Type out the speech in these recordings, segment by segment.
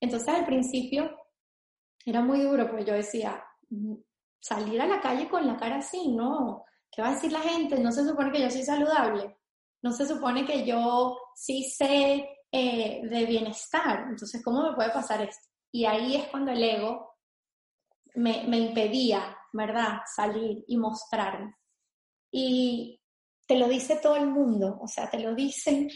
Entonces al principio era muy duro, porque yo decía, mm, salir a la calle con la cara así, no, ¿qué va a decir la gente? No se supone que yo soy saludable, no se supone que yo sí sé eh, de bienestar, entonces ¿cómo me puede pasar esto? Y ahí es cuando el ego me, me impedía, ¿verdad?, salir y mostrarme. Y te lo dice todo el mundo, o sea, te lo dicen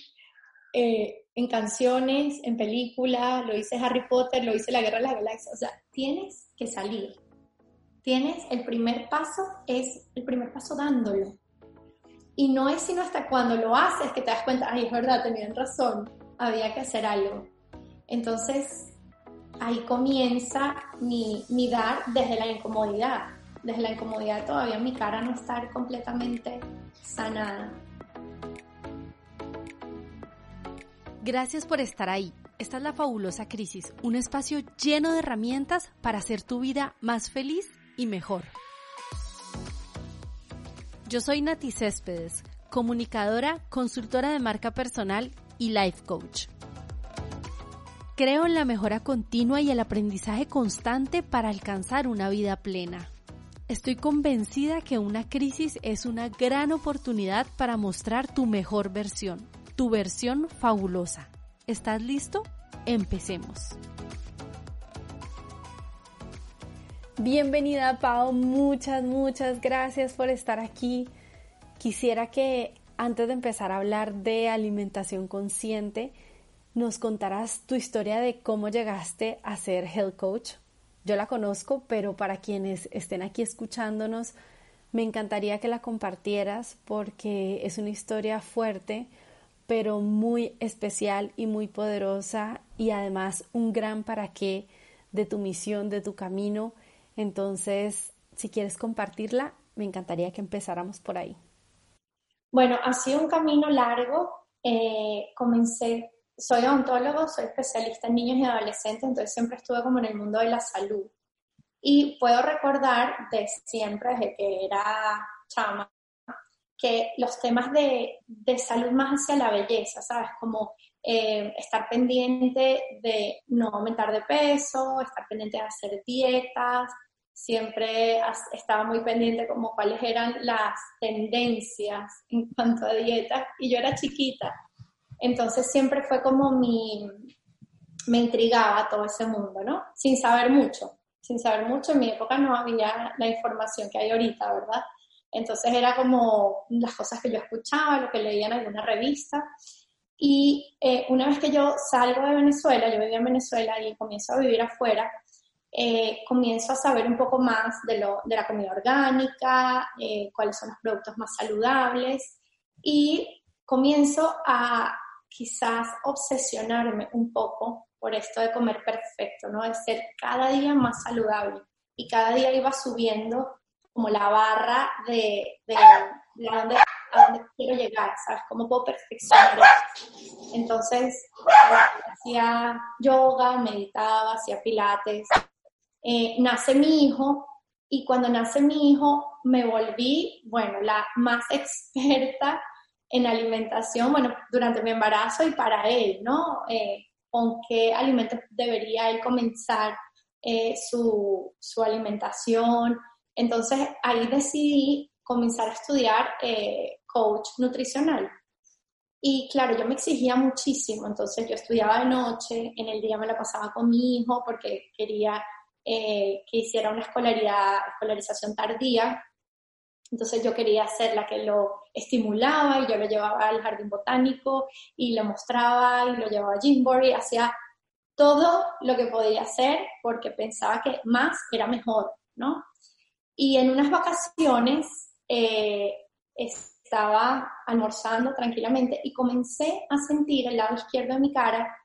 eh, en canciones, en películas, lo dice Harry Potter, lo dice La Guerra de las Galaxias, o sea, tienes que salir. Tienes el primer paso, es el primer paso dándolo. Y no es sino hasta cuando lo haces que te das cuenta, ay, es verdad, tenían razón, había que hacer algo. Entonces, ahí comienza mi, mi dar desde la incomodidad. Desde la incomodidad todavía mi cara no está completamente sanada. Gracias por estar ahí. Esta es la fabulosa crisis, un espacio lleno de herramientas para hacer tu vida más feliz y mejor. Yo soy Nati Céspedes, comunicadora, consultora de marca personal y life coach. Creo en la mejora continua y el aprendizaje constante para alcanzar una vida plena. Estoy convencida que una crisis es una gran oportunidad para mostrar tu mejor versión tu versión fabulosa. ¿Estás listo? Empecemos. Bienvenida Pau, muchas, muchas gracias por estar aquí. Quisiera que antes de empezar a hablar de alimentación consciente, nos contarás tu historia de cómo llegaste a ser health coach. Yo la conozco, pero para quienes estén aquí escuchándonos, me encantaría que la compartieras porque es una historia fuerte, pero muy especial y muy poderosa y además un gran para qué de tu misión, de tu camino. Entonces, si quieres compartirla, me encantaría que empezáramos por ahí. Bueno, ha sido un camino largo. Eh, comencé, soy odontólogo, soy especialista en niños y adolescentes, entonces siempre estuve como en el mundo de la salud. Y puedo recordar de siempre, desde que era chama, que los temas de, de salud más hacia la belleza, ¿sabes? Como eh, estar pendiente de no aumentar de peso, estar pendiente de hacer dietas, siempre estaba muy pendiente como cuáles eran las tendencias en cuanto a dietas y yo era chiquita, entonces siempre fue como mi, me intrigaba todo ese mundo, ¿no? Sin saber mucho, sin saber mucho, en mi época no había la información que hay ahorita, ¿verdad? Entonces era como las cosas que yo escuchaba, lo que leía en alguna revista. Y eh, una vez que yo salgo de Venezuela, yo vivía en Venezuela y comienzo a vivir afuera, eh, comienzo a saber un poco más de, lo, de la comida orgánica, eh, cuáles son los productos más saludables y comienzo a quizás obsesionarme un poco por esto de comer perfecto, ¿no? De ser cada día más saludable. Y cada día iba subiendo como la barra de, de, de a, dónde, a, dónde, quiero llegar, ¿sabes? ¿Cómo puedo perfeccionar? Entonces, hacía yoga, meditaba, hacía pilates. Eh, nace mi hijo y cuando nace mi hijo me volví, bueno, la más experta en alimentación, bueno, durante mi embarazo y para él, ¿no? Eh, con qué alimentos debería él comenzar eh, su, su alimentación, entonces ahí decidí comenzar a estudiar eh, coach nutricional. Y claro, yo me exigía muchísimo, entonces yo estudiaba de noche, en el día me la pasaba con mi hijo porque quería eh, que hiciera una escolaridad, escolarización tardía. Entonces yo quería ser la que lo estimulaba y yo lo llevaba al jardín botánico y lo mostraba y lo llevaba a Jimboree, hacía todo lo que podía hacer porque pensaba que más era mejor, ¿no? Y en unas vacaciones eh, estaba almorzando tranquilamente y comencé a sentir el lado izquierdo de mi cara,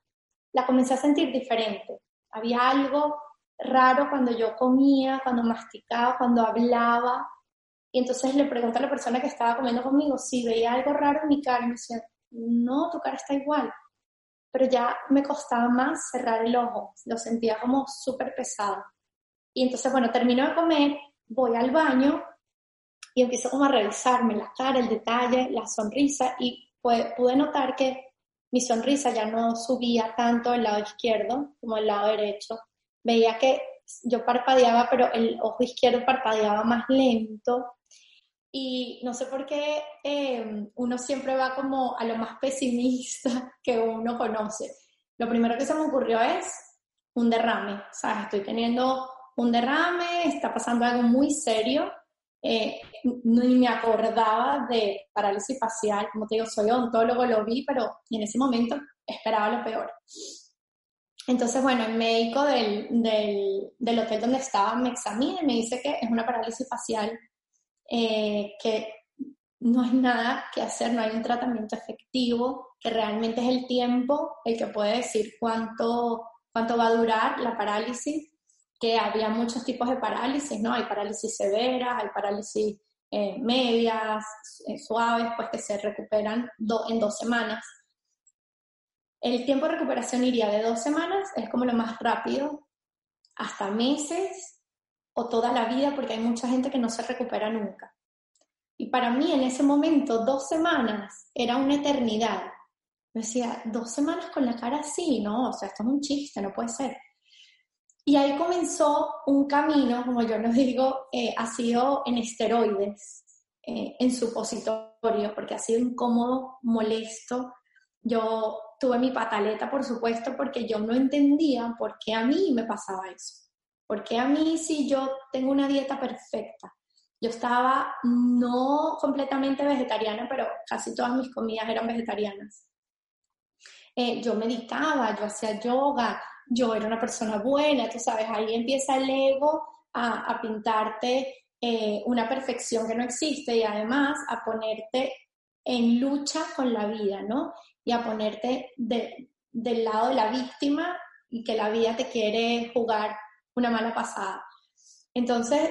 la comencé a sentir diferente. Había algo raro cuando yo comía, cuando masticaba, cuando hablaba. Y entonces le pregunto a la persona que estaba comiendo conmigo si veía algo raro en mi cara y me decía, no, tu cara está igual. Pero ya me costaba más cerrar el ojo, lo sentía como súper pesado. Y entonces, bueno, termino de comer voy al baño y empiezo como a revisarme la cara, el detalle, la sonrisa y pude, notar que mi sonrisa ya no subía tanto el lado izquierdo como el lado derecho. Veía que yo parpadeaba, pero el ojo izquierdo parpadeaba más lento. Y no sé por qué eh, uno siempre va como a lo más pesimista que uno conoce. Lo primero que se me ocurrió es un derrame. O estoy teniendo un derrame, está pasando algo muy serio. Eh, ni me acordaba de parálisis facial, como te digo, soy odontólogo, lo vi, pero en ese momento esperaba lo peor. Entonces, bueno, el médico del, del, hotel donde estaba me examina y me dice que es una parálisis facial, eh, que no hay nada que hacer, no hay un tratamiento efectivo, que realmente es el tiempo el que puede decir cuánto, cuánto va a durar la parálisis que había muchos tipos de parálisis, ¿no? Hay parálisis severas, hay parálisis eh, medias, eh, suaves, pues que se recuperan en dos semanas. El tiempo de recuperación iría de dos semanas, es como lo más rápido, hasta meses o toda la vida, porque hay mucha gente que no se recupera nunca. Y para mí en ese momento, dos semanas era una eternidad. Me decía, dos semanas con la cara así, ¿no? O sea, esto es un chiste, no puede ser. Y ahí comenzó un camino, como yo les digo, eh, ha sido en esteroides, eh, en supositorio, porque ha sido incómodo, molesto. Yo tuve mi pataleta, por supuesto, porque yo no entendía por qué a mí me pasaba eso. ¿Por qué a mí si yo tengo una dieta perfecta? Yo estaba no completamente vegetariana, pero casi todas mis comidas eran vegetarianas. Eh, yo meditaba, yo hacía yoga, yo era una persona buena, tú sabes, ahí empieza el ego a, pintarte eh, una perfección que no existe y además a ponerte en lucha con la vida, ¿no? Y a ponerte del lado de la víctima y que la vida te quiere jugar una mala pasada. Entonces,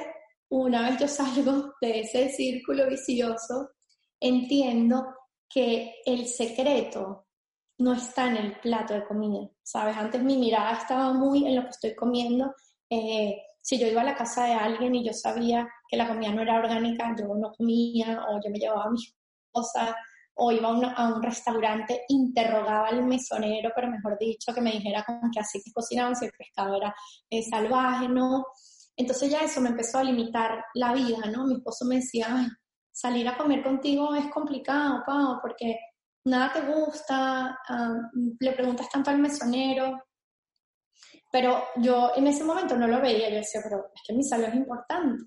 una vez yo salgo de ese círculo vicioso, entiendo que el secreto no está en el plato de comida, ¿sabes? Antes mi mirada estaba muy en lo que estoy comiendo. Eh, si yo iba a la casa de alguien y yo sabía que la comida no era orgánica, yo no comía o yo me llevaba mis cosas o iba a, un restaurante, interrogaba al mesonero, pero mejor dicho, que me dijera con qué así que cocinaban, si el pescado era eh, salvaje, ¿no? Entonces ya eso me empezó a limitar la vida, ¿no? Mi esposo me decía, Ay, salir a comer contigo es complicado, Pau, porque nada te gusta, le preguntas tanto al mesonero, pero yo en ese momento no lo veía, yo decía, pero es que mi salud es importante.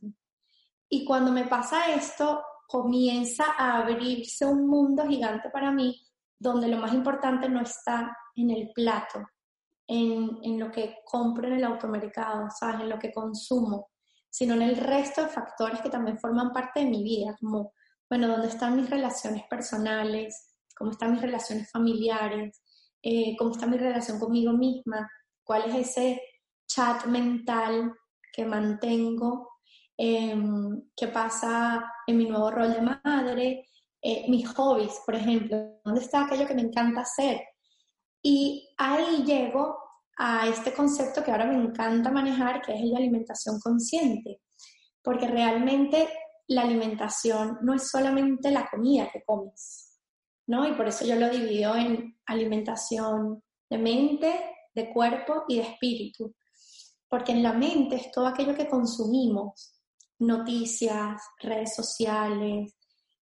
Y cuando me pasa esto, comienza a abrirse un mundo gigante para mí, donde lo más importante no está en el plato, en, en lo que compro en el automercado, ¿sabes? En lo que consumo, sino en el resto de factores que también forman parte de mi vida, como, bueno, dónde están mis relaciones personales, cómo están mis relaciones familiares, eh, cómo está mi relación conmigo misma, cuál es ese chat mental que mantengo, em, qué pasa en mi nuevo rol de madre, eh, mis hobbies, por ejemplo, dónde está aquello que me encanta hacer. Y ahí llego a este concepto que ahora me encanta manejar, que es el de alimentación consciente, porque realmente la alimentación no es solamente la comida que comes, ¿no? Y por eso yo lo divido en alimentación de mente, de cuerpo y de espíritu. Porque en la mente es todo aquello que consumimos, noticias, redes sociales,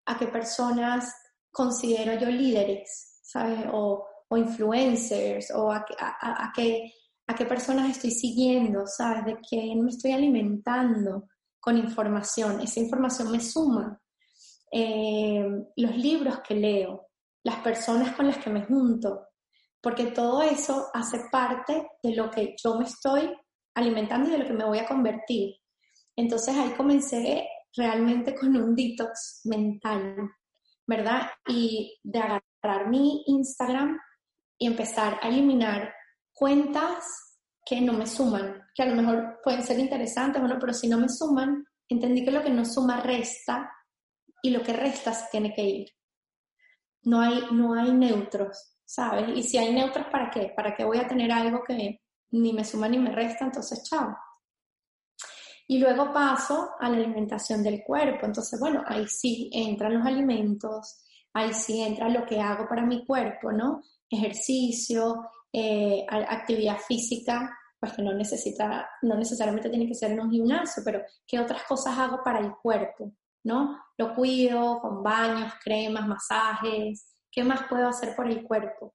a qué personas considero yo líderes, ¿sabes? O, influencers, o a, qué, a qué personas estoy siguiendo, ¿sabes? De quién me estoy alimentando con información. Esa información me suma. Eh, los libros que leo, las personas con las que me junto, porque todo eso hace parte de lo que yo me estoy alimentando y de lo que me voy a convertir. Entonces ahí comencé realmente con un detox mental, ¿verdad? Y de agarrar mi Instagram y empezar a eliminar cuentas que no me suman, que a lo mejor pueden ser interesantes, bueno, pero si no me suman, entendí que lo que no suma resta y lo que resta tiene que ir no hay, no hay neutros, ¿sabes? Y si hay neutros, ¿para qué? ¿Para qué voy a tener algo que ni me suma ni me resta? Entonces, chao. Y luego paso a la alimentación del cuerpo. Entonces, bueno, ahí sí entran los alimentos, ahí sí entra lo que hago para mi cuerpo, ¿no? ejercicio, eh, actividad física, pues que no necesita, no necesariamente tiene que ser en un gimnasio, pero qué otras cosas hago para el cuerpo, ¿no? Lo cuido con baños, cremas, masajes, ¿qué más puedo hacer por el cuerpo?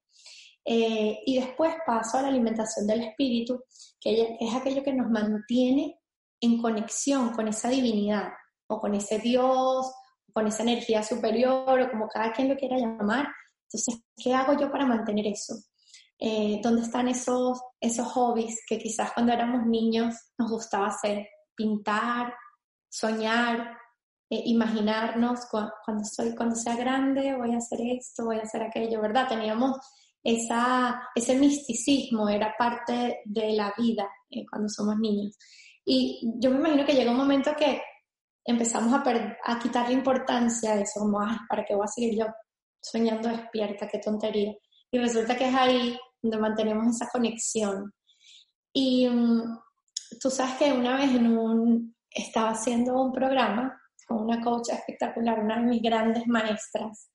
Eh, y después paso a la alimentación del espíritu, que es aquello que nos mantiene en conexión con esa divinidad, o con ese Dios, o con esa energía superior, o como cada quien lo quiera llamar. Entonces, ¿qué hago yo para mantener eso? Eh, ¿Dónde están esos, esos hobbies que quizás cuando éramos niños nos gustaba hacer? Pintar, soñar, eh, imaginarnos cuando, soy, cuando sea grande voy a hacer esto, voy a hacer aquello, ¿verdad? Teníamos esa, ese misticismo, era parte de la vida eh, cuando somos niños. Y yo me imagino que llega un momento que empezamos a, a quitarle importancia a eso, como, ¿para qué voy a seguir yo soñando despierta? Qué tontería. Y resulta que es ahí donde mantenemos esa conexión. Y mm, tú sabes que una vez en un, estaba haciendo un programa con una coach espectacular, una de mis grandes maestras,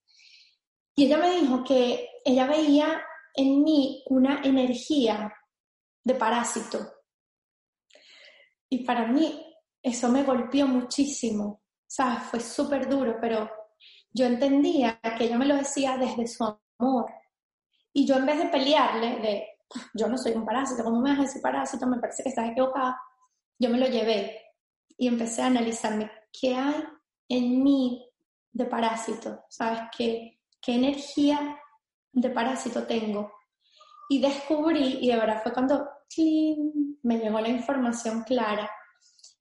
y ella me dijo que ella veía en mí una energía de parásito. Y para mí eso me golpeó muchísimo, ¿sabes? Fue súper duro, pero yo entendía que ella me lo decía desde su amor, y yo en vez de pelearle, de yo no soy un parásito, ¿cómo me vas a decir parásito? Me parece que estás equivocada. Yo me lo llevé y empecé a analizarme qué hay en mí de parásito, ¿sabes? ¿Qué, qué energía de parásito tengo? Y descubrí, y de verdad fue cuando me llegó la información clara,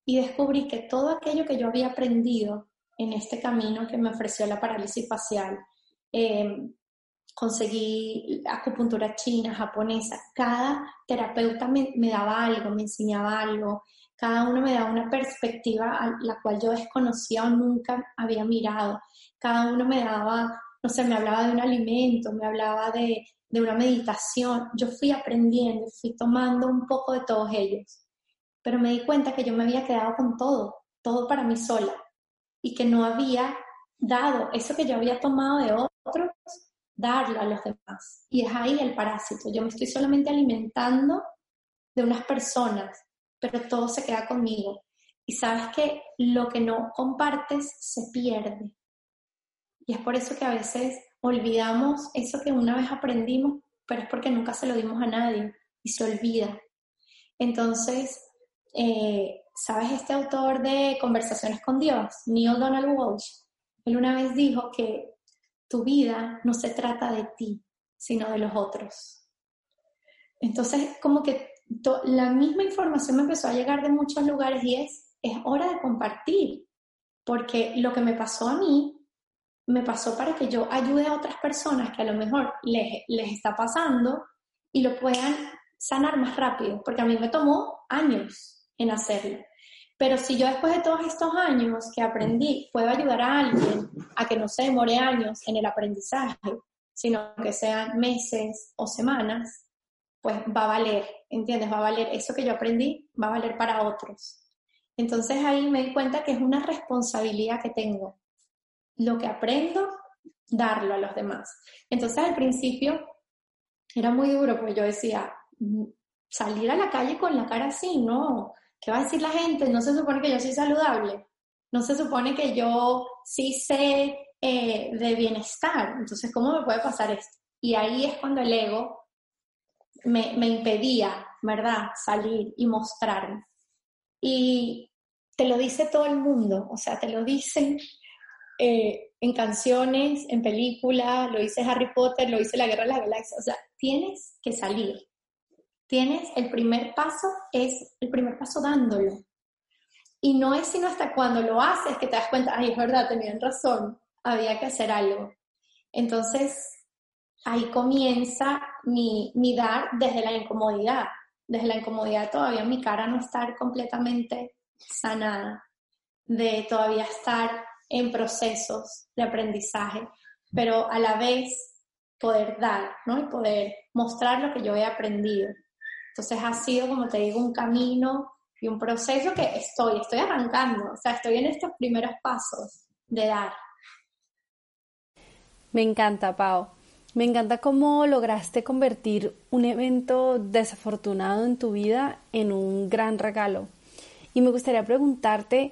y descubrí que todo aquello que yo había aprendido en este camino que me ofreció la parálisis facial, eh, conseguí acupuntura china, japonesa, cada terapeuta me, daba algo, me enseñaba algo, cada uno me daba una perspectiva a la cual yo desconocía o nunca había mirado, cada uno me daba, no sé, me hablaba de un alimento, me hablaba de, de una meditación, yo fui aprendiendo, fui tomando un poco de todos ellos, pero me di cuenta que yo me había quedado con todo, todo para mí sola, y que no había dado eso que yo había tomado de otros, darlo a los demás. Y es ahí el parásito. Yo me estoy solamente alimentando de unas personas, pero todo se queda conmigo. Y sabes que lo que no compartes se pierde. Y es por eso que a veces olvidamos eso que una vez aprendimos, pero es porque nunca se lo dimos a nadie y se olvida. Entonces, eh, ¿sabes este autor de Conversaciones con Dios, Neil Donald Walsh? Él una vez dijo que tu vida no se trata de ti, sino de los otros. Entonces, como que la misma información me empezó a llegar de muchos lugares y es, es hora de compartir, porque lo que me pasó a mí, me pasó para que yo ayude a otras personas que a lo mejor les, les está pasando y lo puedan sanar más rápido, porque a mí me tomó años en hacerlo. Pero si yo después de todos estos años que aprendí puedo ayudar a alguien a que no se demore años en el aprendizaje, sino que sean meses o semanas, pues va a valer, ¿entiendes? Va a valer eso que yo aprendí, va a valer para otros. Entonces ahí me di cuenta que es una responsabilidad que tengo. Lo que aprendo, darlo a los demás. Entonces al principio era muy duro, porque yo decía, mm, salir a la calle con la cara así, no, ¿Qué va a decir la gente? No se supone que yo soy saludable. No se supone que yo sí sé eh, de bienestar. Entonces, ¿cómo me puede pasar esto? Y ahí es cuando el ego me, impedía, ¿verdad?, salir y mostrarme. Y te lo dice todo el mundo, o sea, te lo dicen eh, en canciones, en películas, lo dice Harry Potter, lo dice La Guerra de las Galaxias, o sea, tienes que salir tienes el primer paso, es el primer paso dándolo. Y no es sino hasta cuando lo haces que te das cuenta, ay, es verdad, tenían razón, había que hacer algo. Entonces, ahí comienza mi, mi dar desde la incomodidad. Desde la incomodidad todavía mi cara no estar completamente sanada, de todavía estar en procesos de aprendizaje, pero a la vez poder dar, ¿no? Y poder mostrar lo que yo he aprendido. Entonces ha sido, como te digo, un camino y un proceso que estoy, estoy arrancando, o sea, estoy en estos primeros pasos de dar. Me encanta, Pau. Me encanta cómo lograste convertir un evento desafortunado en tu vida en un gran regalo. Y me gustaría preguntarte,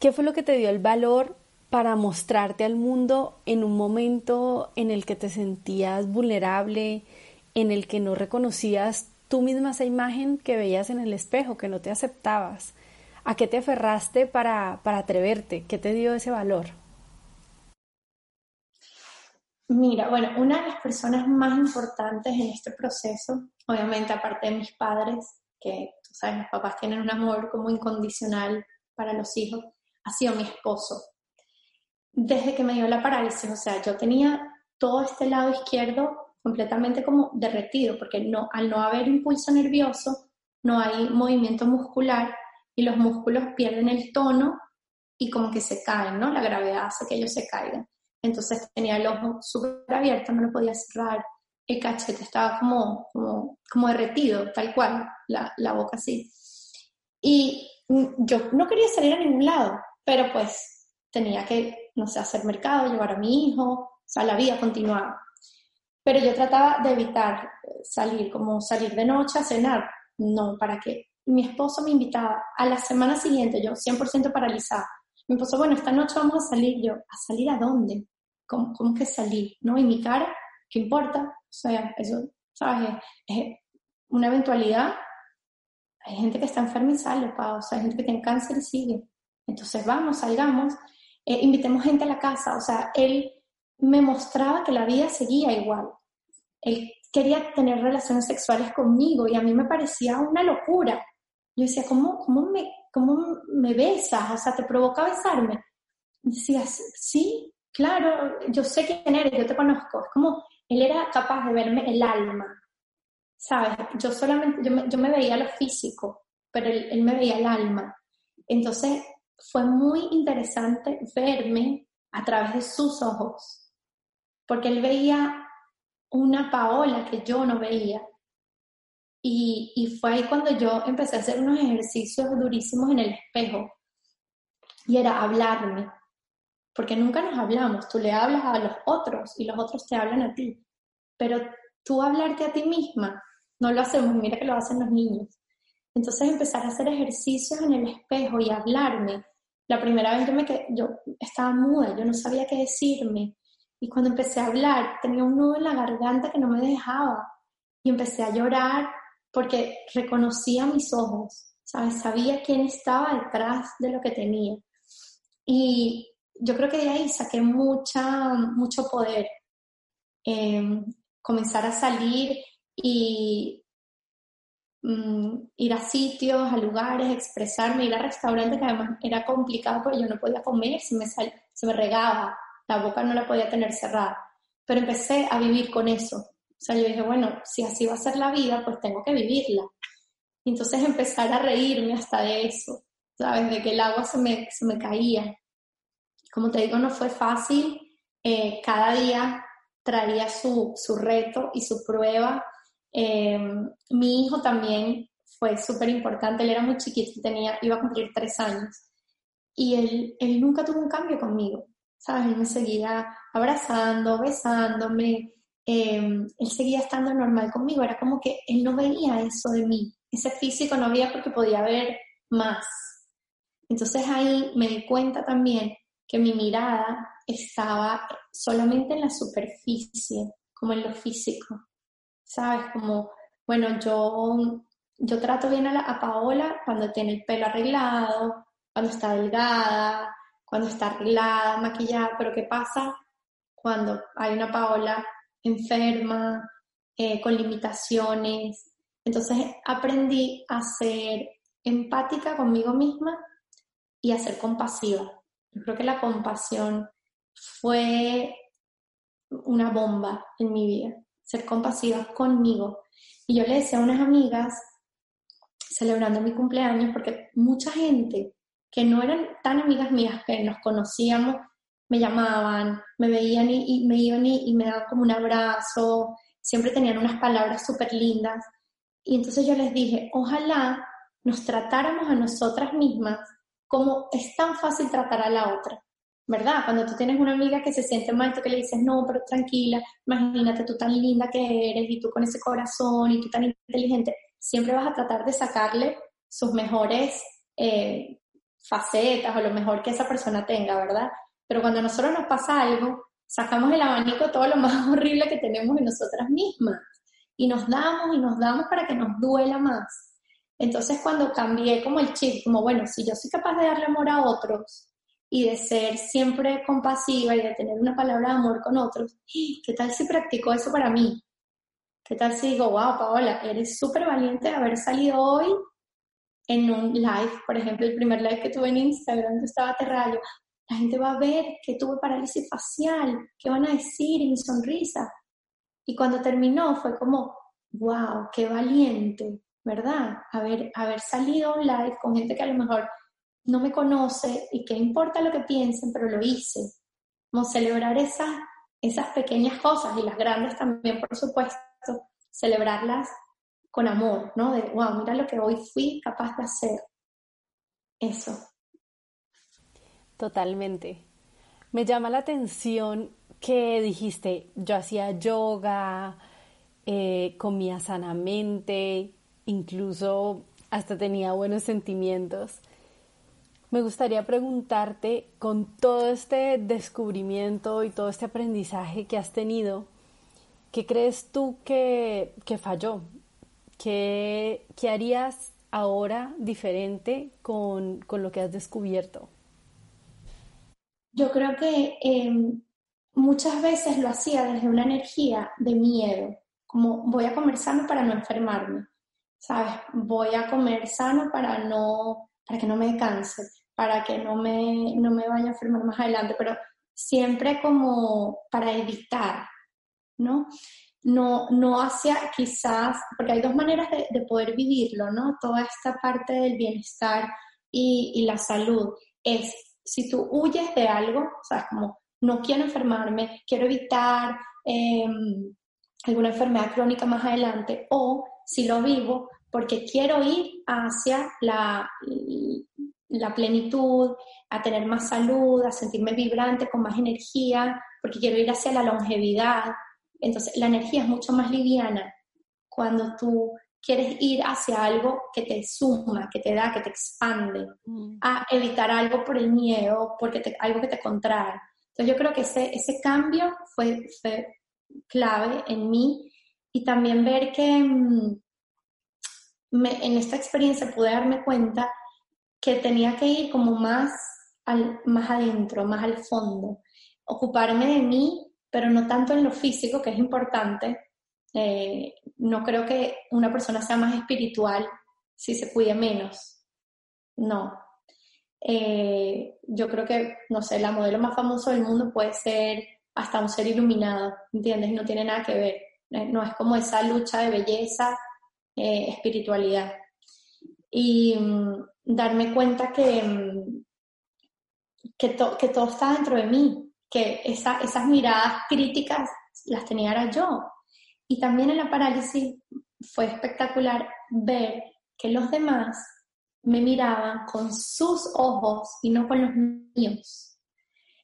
¿qué fue lo que te dio el valor para mostrarte al mundo en un momento en el que te sentías vulnerable, en el que no reconocías tú misma esa imagen que veías en el espejo, que no te aceptabas? ¿A qué te aferraste para, para atreverte? ¿Qué te dio ese valor? Mira, bueno, una de las personas más importantes en este proceso, obviamente aparte de mis padres, que tú sabes, los papás tienen un amor como incondicional para los hijos, ha sido mi esposo. Desde que me dio la parálisis, o sea, yo tenía todo este lado izquierdo completamente como derretido, porque no, al no haber impulso nervioso, no hay movimiento muscular y los músculos pierden el tono y como que se caen, ¿no? La gravedad hace que ellos se caigan. Entonces tenía el ojo súper abierto, no lo podía cerrar, el cachete estaba como, como, derretido, tal cual, la, la boca así. Y yo no quería salir a ningún lado, pero pues tenía que, no sé, hacer mercado, llevar a mi hijo, o sea, la vida continuaba. Pero yo trataba de evitar salir, como salir de noche a cenar, no, ¿para qué? Mi esposo me invitaba a la semana siguiente, yo 100% paralizada. Me esposo, bueno, esta noche vamos a salir. Yo, ¿a salir a dónde? ¿Cómo, que salir? ¿No? Y mi cara, ¿qué importa? O sea, eso, ¿sabes? Es una eventualidad. Hay gente que está enferma y sale, o sea, hay gente que tiene cáncer y sigue. Entonces, vamos, salgamos, eh, invitemos gente a la casa. O sea, él me mostraba que la vida seguía igual. Él quería tener relaciones sexuales conmigo y a mí me parecía una locura. Yo decía, ¿cómo, cómo, me, cómo me besas? O sea, ¿te provoca besarme? Decía, sí, claro, yo sé quién eres, yo te conozco. Es como, él era capaz de verme el alma, ¿sabes? Yo solamente, yo me, veía lo físico, pero él, me veía el alma. Entonces, fue muy interesante verme a través de sus ojos, porque él veía una Paola que yo no veía. Y, y, fue ahí cuando yo empecé a hacer unos ejercicios durísimos en el espejo. Y era hablarme, porque nunca nos hablamos, tú le hablas a los otros y los otros te hablan a ti, pero tú hablarte a ti misma, no lo hacemos, mira que lo hacen los niños. Entonces empezar a hacer ejercicios en el espejo y hablarme. La primera vez yo, me quedé, yo estaba muda, yo no sabía qué decirme. Y cuando empecé a hablar, tenía un nudo en la garganta que no me dejaba. Y empecé a llorar porque reconocía mis ojos, ¿sabes? Sabía quién estaba detrás de lo que tenía. Y yo creo que de ahí saqué mucha, mucho poder. Em, comenzar a salir y mm, ir a sitios, a lugares, expresarme, ir a restaurantes que además era complicado porque yo no podía comer, se me, se me regaba, la boca no la podía tener cerrada. Pero empecé a vivir con eso. O sea, yo dije, bueno, si así va a ser la vida, pues tengo que vivirla. Y entonces empezar a reírme hasta de eso, ¿sabes? De que el agua se me, se me caía. Como te digo, no fue fácil. Eh, cada día traía su, su, reto y su prueba. Eh, mi hijo también fue súper importante. Él era muy chiquito, tenía, iba a cumplir tres años. Y él, él nunca tuvo un cambio conmigo. ¿Sabes? Él me seguía abrazando, besándome. Eh, él seguía estando normal conmigo. Era como que él no veía eso de mí. Ese físico no había porque podía ver más. Entonces ahí me di cuenta también que mi mirada estaba solamente en la superficie, como en lo físico. ¿Sabes? Como, bueno, yo, yo trato bien a, la, a Paola cuando tiene el pelo arreglado, cuando está delgada, cuando está arreglada, maquillada, pero ¿qué pasa cuando hay una Paola enferma, eh, con limitaciones? Entonces aprendí a ser empática conmigo misma y a ser compasiva. Yo creo que la compasión fue una bomba en mi vida, ser compasiva conmigo. Y yo le decía a unas amigas, celebrando mi cumpleaños, porque mucha gente que no eran tan amigas mías, que nos conocíamos, me llamaban, me veían y, me iban y, y, me daban como un abrazo, siempre tenían unas palabras súper lindas. Y entonces yo les dije, ojalá nos tratáramos a nosotras mismas como es tan fácil tratar a la otra. ¿verdad? Cuando tú tienes una amiga que se siente mal, tú que le dices, no, pero tranquila, imagínate tú tan linda que eres y tú con ese corazón y tú tan inteligente, siempre vas a tratar de sacarle sus mejores eh, facetas o lo mejor que esa persona tenga, ¿verdad? Pero cuando a nosotros nos pasa algo, sacamos el abanico todo lo más horrible que tenemos en nosotras mismas y nos damos y nos damos para que nos duela más. Entonces cuando cambié como el chip, como bueno, si yo soy capaz de darle amor a otros y de ser siempre compasiva y de tener una palabra de amor con otros, ¿qué tal si practico eso para mí? ¿Qué tal si digo, wow, Paola, eres súper valiente de haber salido hoy en un live, por ejemplo, el primer live que tuve en Instagram, que estaba aterrado, la gente va a ver que tuve parálisis facial, ¿qué van a decir? Y mi sonrisa. Y cuando terminó fue como, wow, qué valiente, ¿verdad? Haber, haber salido un live con gente que a lo mejor no me conoce y que importa lo que piensen, pero lo hice. Como celebrar esas, esas pequeñas cosas y las grandes también, por supuesto, celebrarlas con amor, ¿no? De, wow, mira lo que hoy fui capaz de hacer. Eso. Totalmente. Me llama la atención que dijiste, yo hacía yoga, eh, comía sanamente, incluso hasta tenía buenos sentimientos. Me gustaría preguntarte, con todo este descubrimiento y todo este aprendizaje que has tenido, ¿qué crees tú que, falló? ¿Qué, harías ahora diferente con, con lo que has descubierto? Yo creo que em, muchas veces lo hacía desde una energía de miedo, como voy a comer sano para no enfermarme, ¿sabes? Voy a comer sano para, no, para que no me cáncer, para que no me, no me vaya a enfermar más adelante, pero siempre como para evitar, ¿no? No, no hacia quizás, porque hay dos maneras de, poder vivirlo, ¿no? Toda esta parte del bienestar y, la salud es si tú huyes de algo, o como no quiero enfermarme, quiero evitar em, alguna enfermedad crónica más adelante, o si lo vivo porque quiero ir hacia la, la plenitud, a tener más salud, a sentirme vibrante, con más energía, porque quiero ir hacia la longevidad. Entonces, la energía es mucho más liviana cuando tú quieres ir hacia algo que te suma, que te da, que te expande, mm. a evitar algo por el miedo, porque te, algo que te contrae. Entonces yo creo que ese, ese cambio fue, clave en mí y también ver que mm, en esta experiencia pude darme cuenta que tenía que ir como más, al, más adentro, más al fondo, ocuparme de mí, pero no tanto en lo físico, que es importante, eh, no creo que una persona sea más espiritual si se cuide menos. No. Eh, yo creo que, no sé, la modelo más famoso del mundo puede ser hasta un ser iluminado, ¿entiendes? No tiene nada que ver. Eh, no es como esa lucha de belleza, espiritualidad. Y mm, darme cuenta que, mm, que, que, todo está dentro de mí, que esas miradas críticas las tenía yo, y también en la parálisis fue espectacular ver que los demás me miraban con sus ojos y no con los míos.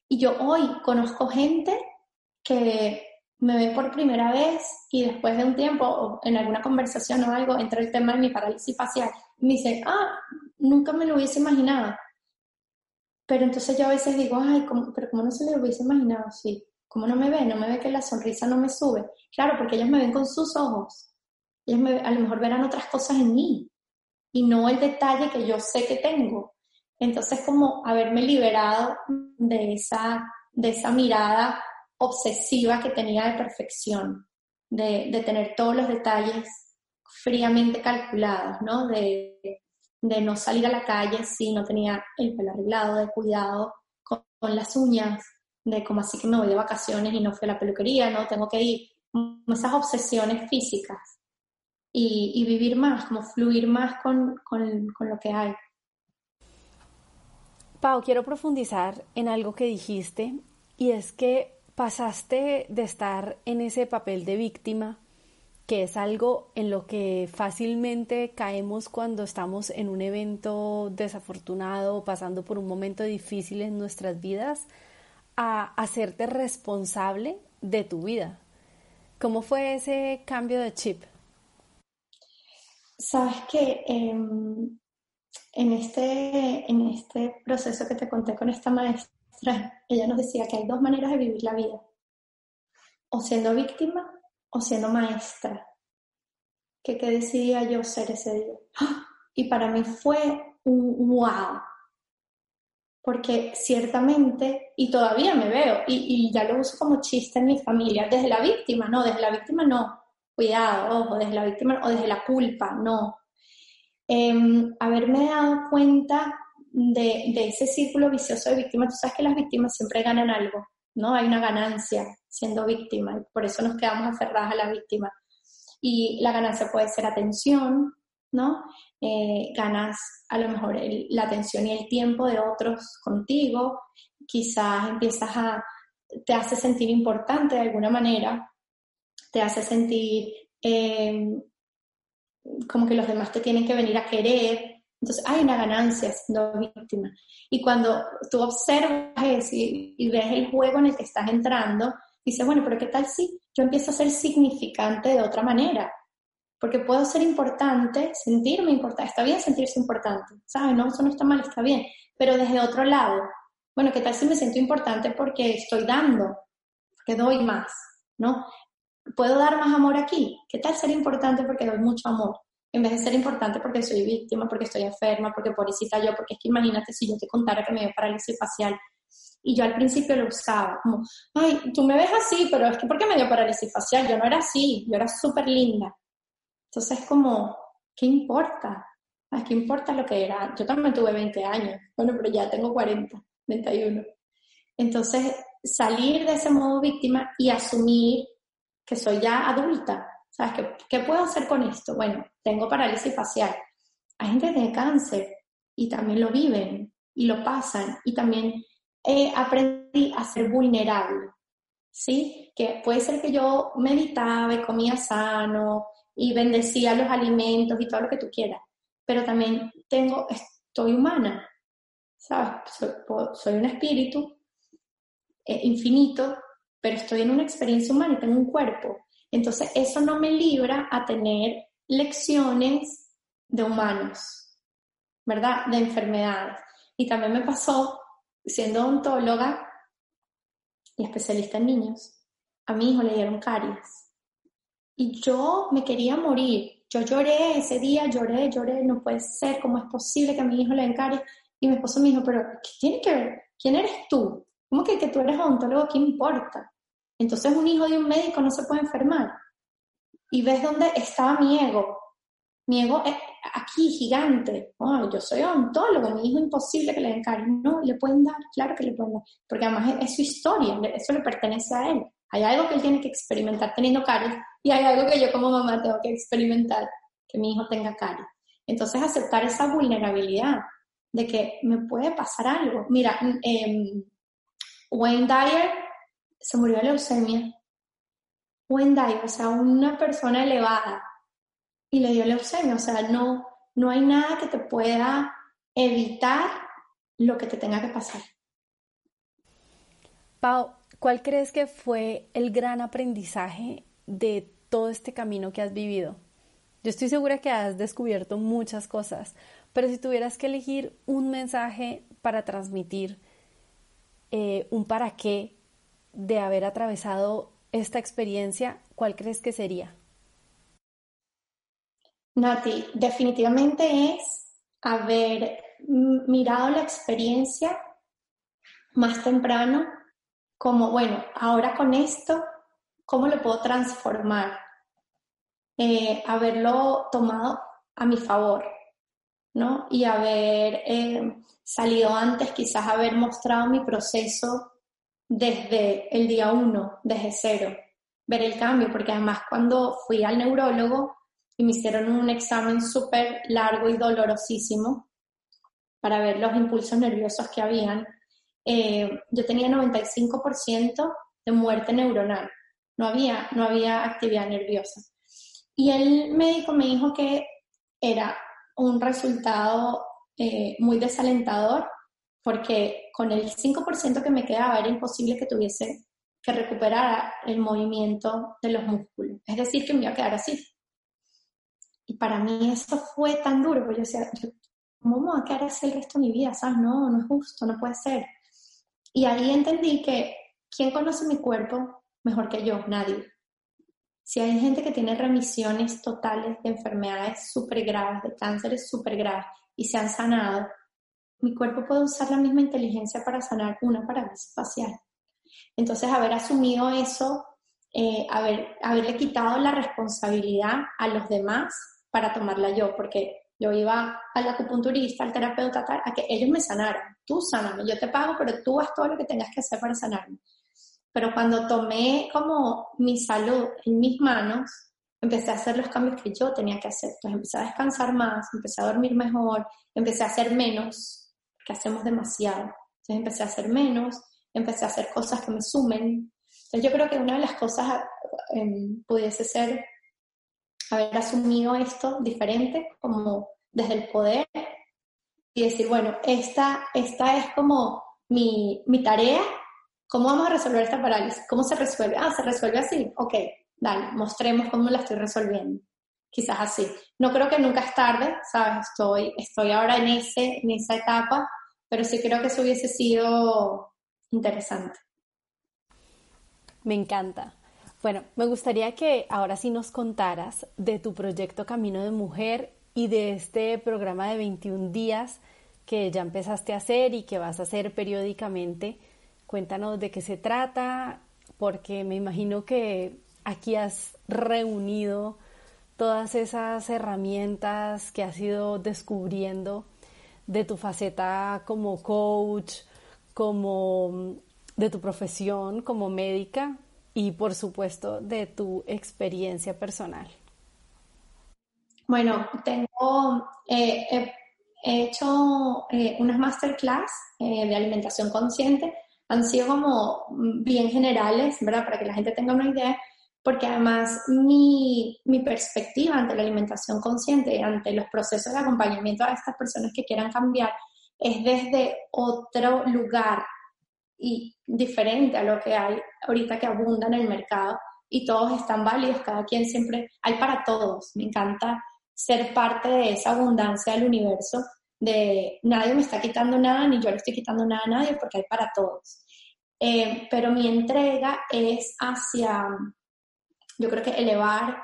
Y yo hoy conozco gente que me ve por primera vez y después de un tiempo, en alguna conversación o algo, entra el tema de mi parálisis facial y me dice, ah, nunca me lo hubiese imaginado. Pero entonces yo a veces digo, ay, pero ¿cómo no se lo hubiese imaginado? Sí, ¿cómo no me ve? No me ve que la sonrisa no me sube. Claro, porque ellos me ven con sus ojos. Ellos me, a lo mejor verán otras cosas en mí y no el detalle que yo sé que tengo. Entonces, como haberme liberado de esa, de esa mirada obsesiva que tenía de perfección, de, de tener todos los detalles fríamente calculados, ¿no? De, de, no salir a la calle si no tenía el pelo arreglado, de cuidado con, con las uñas, de como así que me voy de vacaciones y no fui a la peluquería, no, tengo que ir esas obsesiones físicas y, vivir más, como fluir más con, lo que hay. Pau, quiero profundizar en algo que dijiste y es que pasaste de estar en ese papel de víctima, que es algo en lo que fácilmente caemos cuando estamos en un evento desafortunado, pasando por un momento difícil en nuestras vidas, a hacerte responsable de tu vida. ¿Cómo fue ese cambio de chip? Sabes que em, en, este, en este proceso que te conté con esta maestra, ella nos decía que hay dos maneras de vivir la vida, o siendo víctima o siendo maestra. Que qué decidía yo ser ese día. ¡Ah! Y para mí fue un wow, porque ciertamente, y todavía me veo, y, y, ya lo uso como chiste en mi familia, desde la víctima, no, desde la víctima no, cuidado, ojo, desde la víctima o desde la culpa, no. Em, haberme dado cuenta de, ese círculo vicioso de víctima, tú sabes que las víctimas siempre ganan algo, ¿no? Hay una ganancia siendo víctima, y por eso nos quedamos aferradas a la víctima. Y la ganancia puede ser atención, ¿no? Eh, ganas a lo mejor la atención y el tiempo de otros contigo, quizás empiezas a, te hace sentir importante de alguna manera, te hace sentir em, como que los demás te tienen que venir a querer. Entonces hay una ganancia siendo víctima. Y cuando tú observas y ves el juego en el que estás entrando, dices, bueno, pero ¿qué tal si yo empiezo a ser significante de otra manera? Porque puedo ser importante, sentirme importante, está bien sentirse importante, ¿sabes? No, eso no está mal, está bien, pero desde otro lado, bueno, ¿qué tal si me siento importante porque estoy dando, porque doy más, ¿no? ¿Puedo dar más amor aquí? ¿Qué tal ser importante porque doy mucho amor? En vez de ser importante porque soy víctima, porque estoy enferma, porque pobrecita yo, porque es que imagínate si yo te contara que me dio parálisis facial. Y yo al principio lo usaba como, ay, tú me ves así, pero es que ¿por qué me dio parálisis facial? Yo no era así, yo era súper linda. Entonces, como, ¿qué importa? ¿Qué importa lo que era? Yo también tuve 20 años, bueno, pero ya tengo 40, 31. Entonces, salir de ese modo víctima y asumir que soy ya adulta. ¿Sabes? ¿Qué, ¿Qué, puedo hacer con esto? Bueno, tengo parálisis facial. Hay gente tiene cáncer y también lo viven y lo pasan y también eh, aprendí a ser vulnerable. ¿Sí? Que puede ser que yo meditaba y comía sano, y bendecía los alimentos y todo lo que tú quieras. Pero también tengo, estoy humana, ¿sabes? Soy, un espíritu eh, infinito, pero estoy en una experiencia humana y tengo un cuerpo. Entonces, eso no me libra a tener lecciones de humanos, ¿verdad? De enfermedades. Y también me pasó, siendo odontóloga y especialista en niños, a mi hijo le dieron caries y yo me quería morir. Yo lloré ese día, lloré, lloré, no puede ser, ¿cómo es posible que a mi hijo le encare? Y mi esposo me dijo, pero ¿qué tiene que ver? ¿Quién eres tú? ¿Cómo que, tú eres odontólogo? ¿Qué importa? Entonces un hijo de un médico no se puede enfermar. Y ves dónde estaba mi ego. Mi ego es aquí, gigante. Oh, yo soy odontólogo, mi hijo imposible que le encare. No, le pueden dar, claro que le pueden dar. Porque además es, es su historia, eso le pertenece a él. Hay algo que él tiene que experimentar teniendo caries y hay algo que yo como mamá tengo que experimentar, que mi hijo tenga caries. Entonces aceptar esa vulnerabilidad de que me puede pasar algo. Mira, eh, Wayne Dyer se murió de leucemia. Dyer, o sea, una persona elevada y le dio leucemia. O sea, no, no hay nada que te pueda evitar lo que te tenga que pasar. Pau, ¿Cuál crees que fue el gran aprendizaje de todo este camino que has vivido? Yo estoy segura que has descubierto muchas cosas, pero si tuvieras que elegir un mensaje para transmitir, eh, un para qué de haber atravesado esta experiencia, ¿cuál crees que sería? Nati, definitivamente es haber mirado la experiencia más temprano como, bueno, ahora con esto, ¿cómo lo puedo transformar? Eh, haberlo tomado a mi favor, ¿no? Y haber eh, salido antes, quizás haber mostrado mi proceso desde el día uno, desde cero, ver el cambio, porque además cuando fui al neurólogo y me hicieron un examen súper largo y dolorosísimo para ver los impulsos nerviosos que habían, eh, yo tenía 95% de muerte neuronal, no había, no había actividad nerviosa. Y el médico me dijo que era un resultado eh, muy desalentador porque con el 5% que me quedaba era imposible que tuviese que recuperar el movimiento de los músculos. Es decir, que me iba a quedar así. Y para mí eso fue tan duro, porque yo decía, ¿cómo me voy a quedar así el resto de mi vida? ¿Sabes? No, no es justo, no puede ser. Y ahí entendí que, ¿quién conoce mi cuerpo mejor que yo? Nadie. Si hay gente que tiene remisiones totales de enfermedades súper graves, de cánceres súper graves, y se han sanado, mi cuerpo puede usar la misma inteligencia para sanar una parálisis facial. Entonces, haber asumido eso, eh, haber, haberle quitado la responsabilidad a los demás para tomarla yo, porque yo iba al acupunturista, al terapeuta, a que ellos me sanaran. Tú sáname, yo te pago, pero tú haz todo lo que tengas que hacer para sanarme. Pero cuando tomé como mi salud en mis manos, empecé a hacer los cambios que yo tenía que hacer. Entonces empecé a descansar más, empecé a dormir mejor, empecé a hacer menos, que hacemos demasiado. Entonces empecé a hacer menos, empecé a hacer cosas que me sumen. Entonces yo creo que una de las cosas eh, pudiese ser haber asumido esto diferente, como desde el poder, y decir, bueno, esta, esta es como mi, mi tarea, ¿cómo vamos a resolver esta parálisis? ¿Cómo se resuelve? Ah, se resuelve así, ok, dale, mostremos cómo la estoy resolviendo. Quizás así. No creo que nunca es tarde, ¿sabes? Estoy, estoy ahora en, ese, en esa etapa, pero sí creo que eso hubiese sido interesante. Me encanta. Bueno, me gustaría que ahora sí nos contaras de tu proyecto Camino de Mujer y de este programa de 21 días que ya empezaste a hacer y que vas a hacer periódicamente. Cuéntanos de qué se trata, porque me imagino que aquí has reunido todas esas herramientas que has ido descubriendo de tu faceta como coach, como de tu profesión como médica y por supuesto de tu experiencia personal. Bueno, tengo, eh, he hecho eh, unas masterclass eh, de alimentación consciente, han sido como bien generales, ¿verdad? Para que la gente tenga una idea, porque además mi, mi perspectiva ante la alimentación consciente, ante los procesos de acompañamiento a estas personas que quieran cambiar, es desde otro lugar, y diferente a lo que hay ahorita que abunda en el mercado y todos están válidos, cada quien siempre, hay para todos, me encanta ser parte de esa abundancia del universo, de nadie me está quitando nada, ni yo le estoy quitando nada a nadie, porque hay para todos. Eh, pero mi entrega es hacia, yo creo que elevar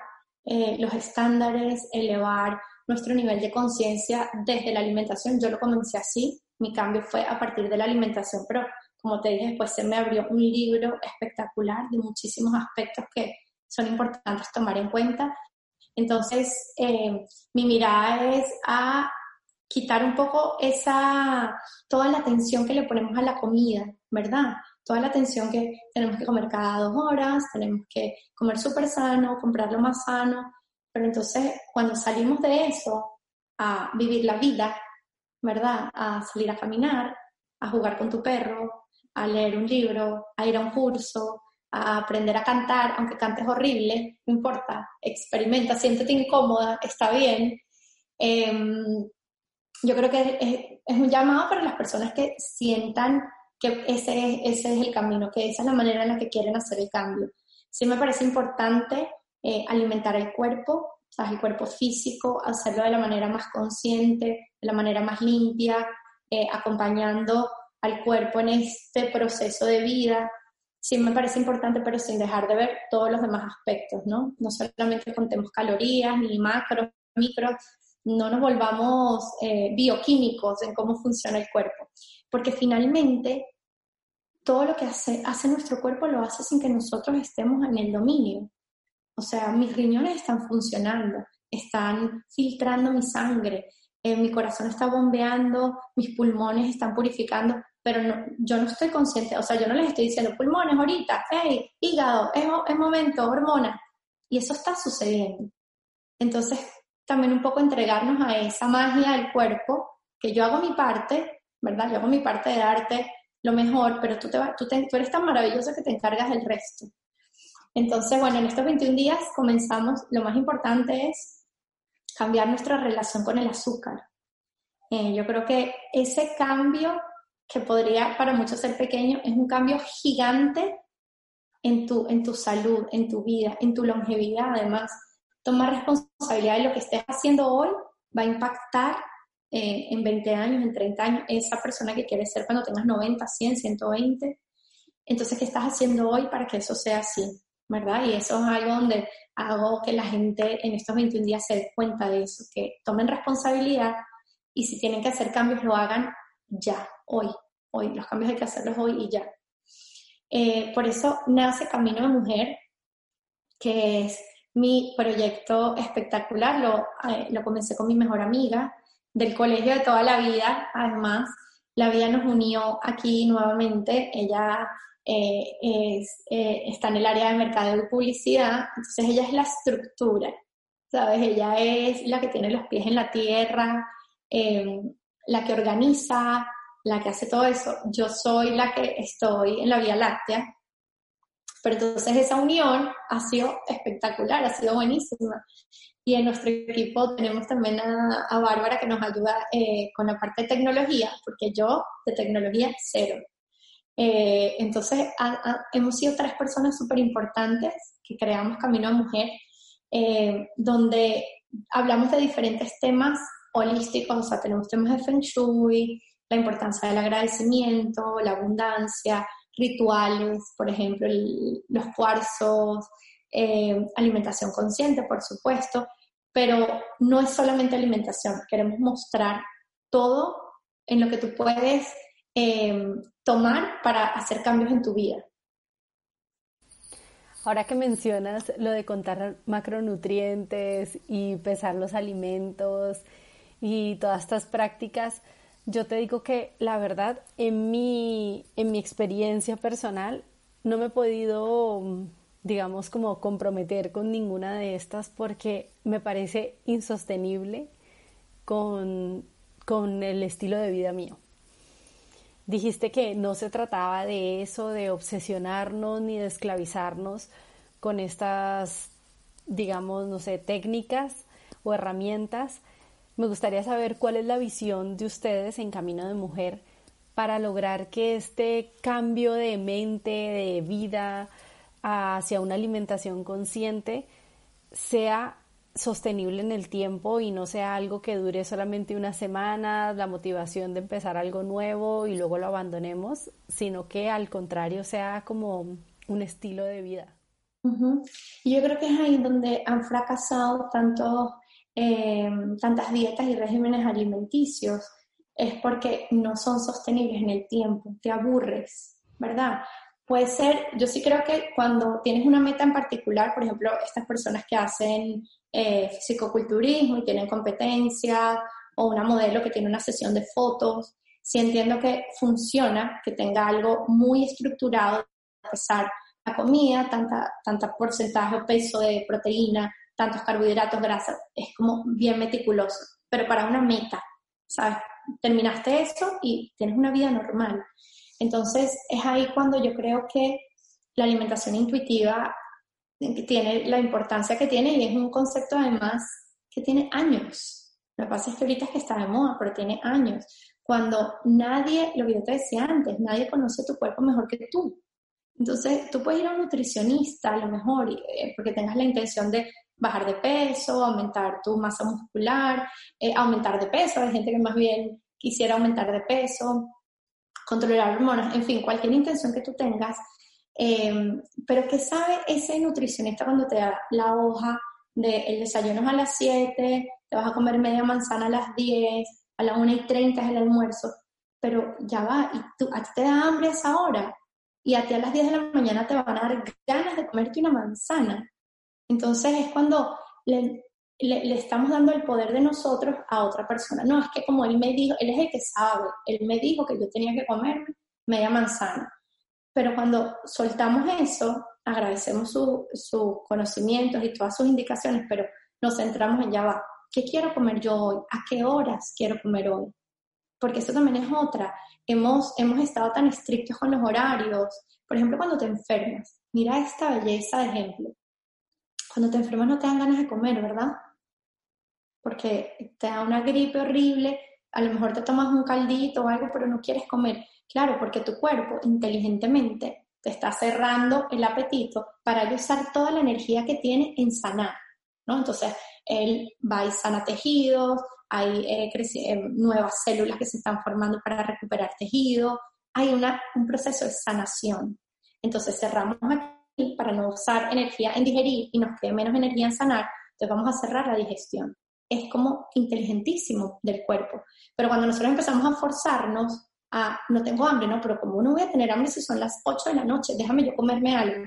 eh, los estándares, elevar nuestro nivel de conciencia desde la alimentación. Yo lo comencé así, mi cambio fue a partir de la alimentación, pero como te dije, después se me abrió un libro espectacular de muchísimos aspectos que son importantes tomar en cuenta. Entonces, eh, mi mirada es a quitar un poco esa, toda la atención que le ponemos a la comida, ¿verdad? Toda la atención que tenemos que comer cada dos horas, tenemos que comer súper sano, comprar lo más sano, pero entonces cuando salimos de eso a vivir la vida, ¿verdad? A salir a caminar, a jugar con tu perro, a leer un libro, a ir a un curso, a aprender a cantar, aunque cantes horrible, no importa, experimenta, siéntete incómoda, está bien. Em, yo creo que es, un llamado para las personas que sientan que ese, ese es el camino, que esa es la manera en la que quieren hacer el cambio. Sí me parece importante eh, alimentar el cuerpo, el cuerpo físico, hacerlo de la manera más consciente, de la manera más limpia, eh, acompañando al cuerpo en este proceso de vida, sí me parece importante, pero sin dejar de ver todos los demás aspectos, ¿no? No solamente contemos calorías, ni macros, micros, no nos volvamos eh, bioquímicos en cómo funciona el cuerpo, porque finalmente todo lo que hace, hace nuestro cuerpo lo hace sin que nosotros estemos en el dominio. O sea, mis riñones están funcionando, están filtrando mi sangre, eh, mi corazón está bombeando, mis pulmones están purificando, pero yo no estoy consciente, o sea, yo no les estoy diciendo pulmones ahorita, hey, hígado, es, es momento, hormona, y eso está sucediendo. Entonces, también un poco entregarnos a esa magia del cuerpo, que yo hago mi parte, ¿verdad? Yo hago mi parte de darte lo mejor, pero tú, te, tú, tú eres tan maravilloso que te encargas del resto. Entonces, bueno, en estos 21 días comenzamos, lo más importante es cambiar nuestra relación con el azúcar. Eh, yo creo que ese cambio que podría para muchos ser pequeño, es un cambio gigante en tu, en tu salud, en tu vida, en tu longevidad además. Tomar responsabilidad de lo que estés haciendo hoy va a impactar eh, en 20 años, en 30 años, esa persona que quieres ser cuando tengas 90, 100, 120. Entonces, ¿qué estás haciendo hoy para que eso sea así? ¿Verdad? Y eso es algo donde hago que la gente en estos 21 días se dé cuenta de eso, que tomen responsabilidad y si tienen que hacer cambios, lo hagan ya, hoy, hoy. Los cambios hay que hacerlos hoy y ya. Eh, por eso nace Camino de Mujer, que es mi proyecto espectacular. Lo, eh, lo comencé con mi mejor amiga del colegio de toda la vida. Además, la vida nos unió aquí nuevamente. Ella eh, está en el área de mercado y publicidad, entonces ella es la estructura, ¿sabes? Ella es la que tiene los pies en la tierra, la que organiza, la que hace todo eso, yo soy la que estoy en la Vía Láctea. Pero entonces esa unión ha sido espectacular, ha sido buenísima. Y en nuestro equipo tenemos también a, Bárbara que nos ayuda eh, con la parte de tecnología, porque yo de tecnología cero. Eh, entonces hemos sido tres personas súper importantes que creamos Camino a Mujer, eh, donde hablamos de diferentes temas holísticos, o sea, tenemos temas de Feng Shui, la importancia del agradecimiento, la abundancia, rituales, por ejemplo, los cuarzos, eh, alimentación consciente, por supuesto, pero no es solamente alimentación, queremos mostrar todo en lo que tú puedes eh, tomar para hacer cambios en tu vida. Ahora que mencionas lo de contar macronutrientes y pesar los alimentos y todas estas prácticas, yo te digo que la verdad, en mi, en mi experiencia personal, no me he podido, digamos, como comprometer con ninguna de estas porque me parece insostenible con, con el estilo de vida mío. Dijiste que no se trataba de eso, de obsesionarnos ni de esclavizarnos con estas, digamos, no sé, técnicas o herramientas, me gustaría saber cuál es la visión de ustedes en Camino de Mujer para lograr que este cambio de mente, de vida hacia una alimentación consciente sea sostenible en el tiempo y no sea algo que dure solamente unas semanas, la motivación de empezar algo nuevo y luego lo abandonemos, sino que al contrario sea como un estilo de vida. Yo creo que es ahí donde han fracasado tantos Em, tantas dietas y regímenes alimenticios es porque no son sostenibles en el tiempo, te aburres, ¿verdad? Puede ser, yo sí creo que cuando tienes una meta en particular, por ejemplo, estas personas que hacen eh, fisicoculturismo y tienen competencia, o una modelo que tiene una sesión de fotos, sí entiendo que funciona, que tenga algo muy estructurado, pesar la comida, tanta, tanta porcentaje o peso de proteína, tantos carbohidratos, grasas, es como bien meticuloso, pero para una meta, ¿sabes? Terminaste eso y tienes una vida normal. Entonces es ahí cuando yo creo que la alimentación intuitiva tiene la importancia que tiene y es un concepto además que tiene años. Lo que pasa es que ahorita es que está de moda, pero tiene años. Cuando nadie, lo que yo te decía antes, nadie conoce tu cuerpo mejor que tú. Entonces, tú puedes ir a un nutricionista a lo mejor, eh, porque tengas la intención de bajar de peso, aumentar tu masa muscular, eh, aumentar de peso, hay gente que más bien quisiera aumentar de peso, controlar hormonas, en fin, cualquier intención que tú tengas, eh, pero ¿qué sabe ese nutricionista cuando te da la hoja de el desayuno a las 7, te vas a comer media manzana a las 10, a las 1 y 30 es el almuerzo, pero ya va, y tú, a ti te da hambre esa hora, y a ti a las 10 de la mañana te van a dar ganas de comerte una manzana. Entonces es cuando le, estamos dando el poder de nosotros a otra persona. No, es que como él me dijo, él es el que sabe, él me dijo que yo tenía que comer media manzana. Pero cuando soltamos eso, agradecemos sus su conocimientos y todas sus indicaciones, pero nos centramos en ya va, ¿qué quiero comer yo hoy? ¿A qué horas quiero comer hoy? Porque eso también es otra. Hemos, hemos estado tan estrictos con los horarios. Por ejemplo, cuando te enfermas, mira esta belleza de ejemplo. Cuando te enfermas no te dan ganas de comer, ¿verdad? Porque te da una gripe horrible, a lo mejor te tomas un caldito o algo, pero no quieres comer. Claro, porque tu cuerpo inteligentemente te está cerrando el apetito para usar toda la energía que tiene en sanar, ¿no? Entonces, él va y sana tejidos, hay eh, eh, nuevas células que se están formando para recuperar tejido, hay un proceso de sanación. Entonces, cerramos para no usar energía en digerir y nos quede menos energía en sanar, entonces vamos a cerrar la digestión. Es como inteligentísimo del cuerpo. Pero cuando nosotros empezamos a forzarnos a, no tengo hambre, ¿no? Pero como no voy a tener hambre si son las 8 de la noche, déjame yo comerme algo.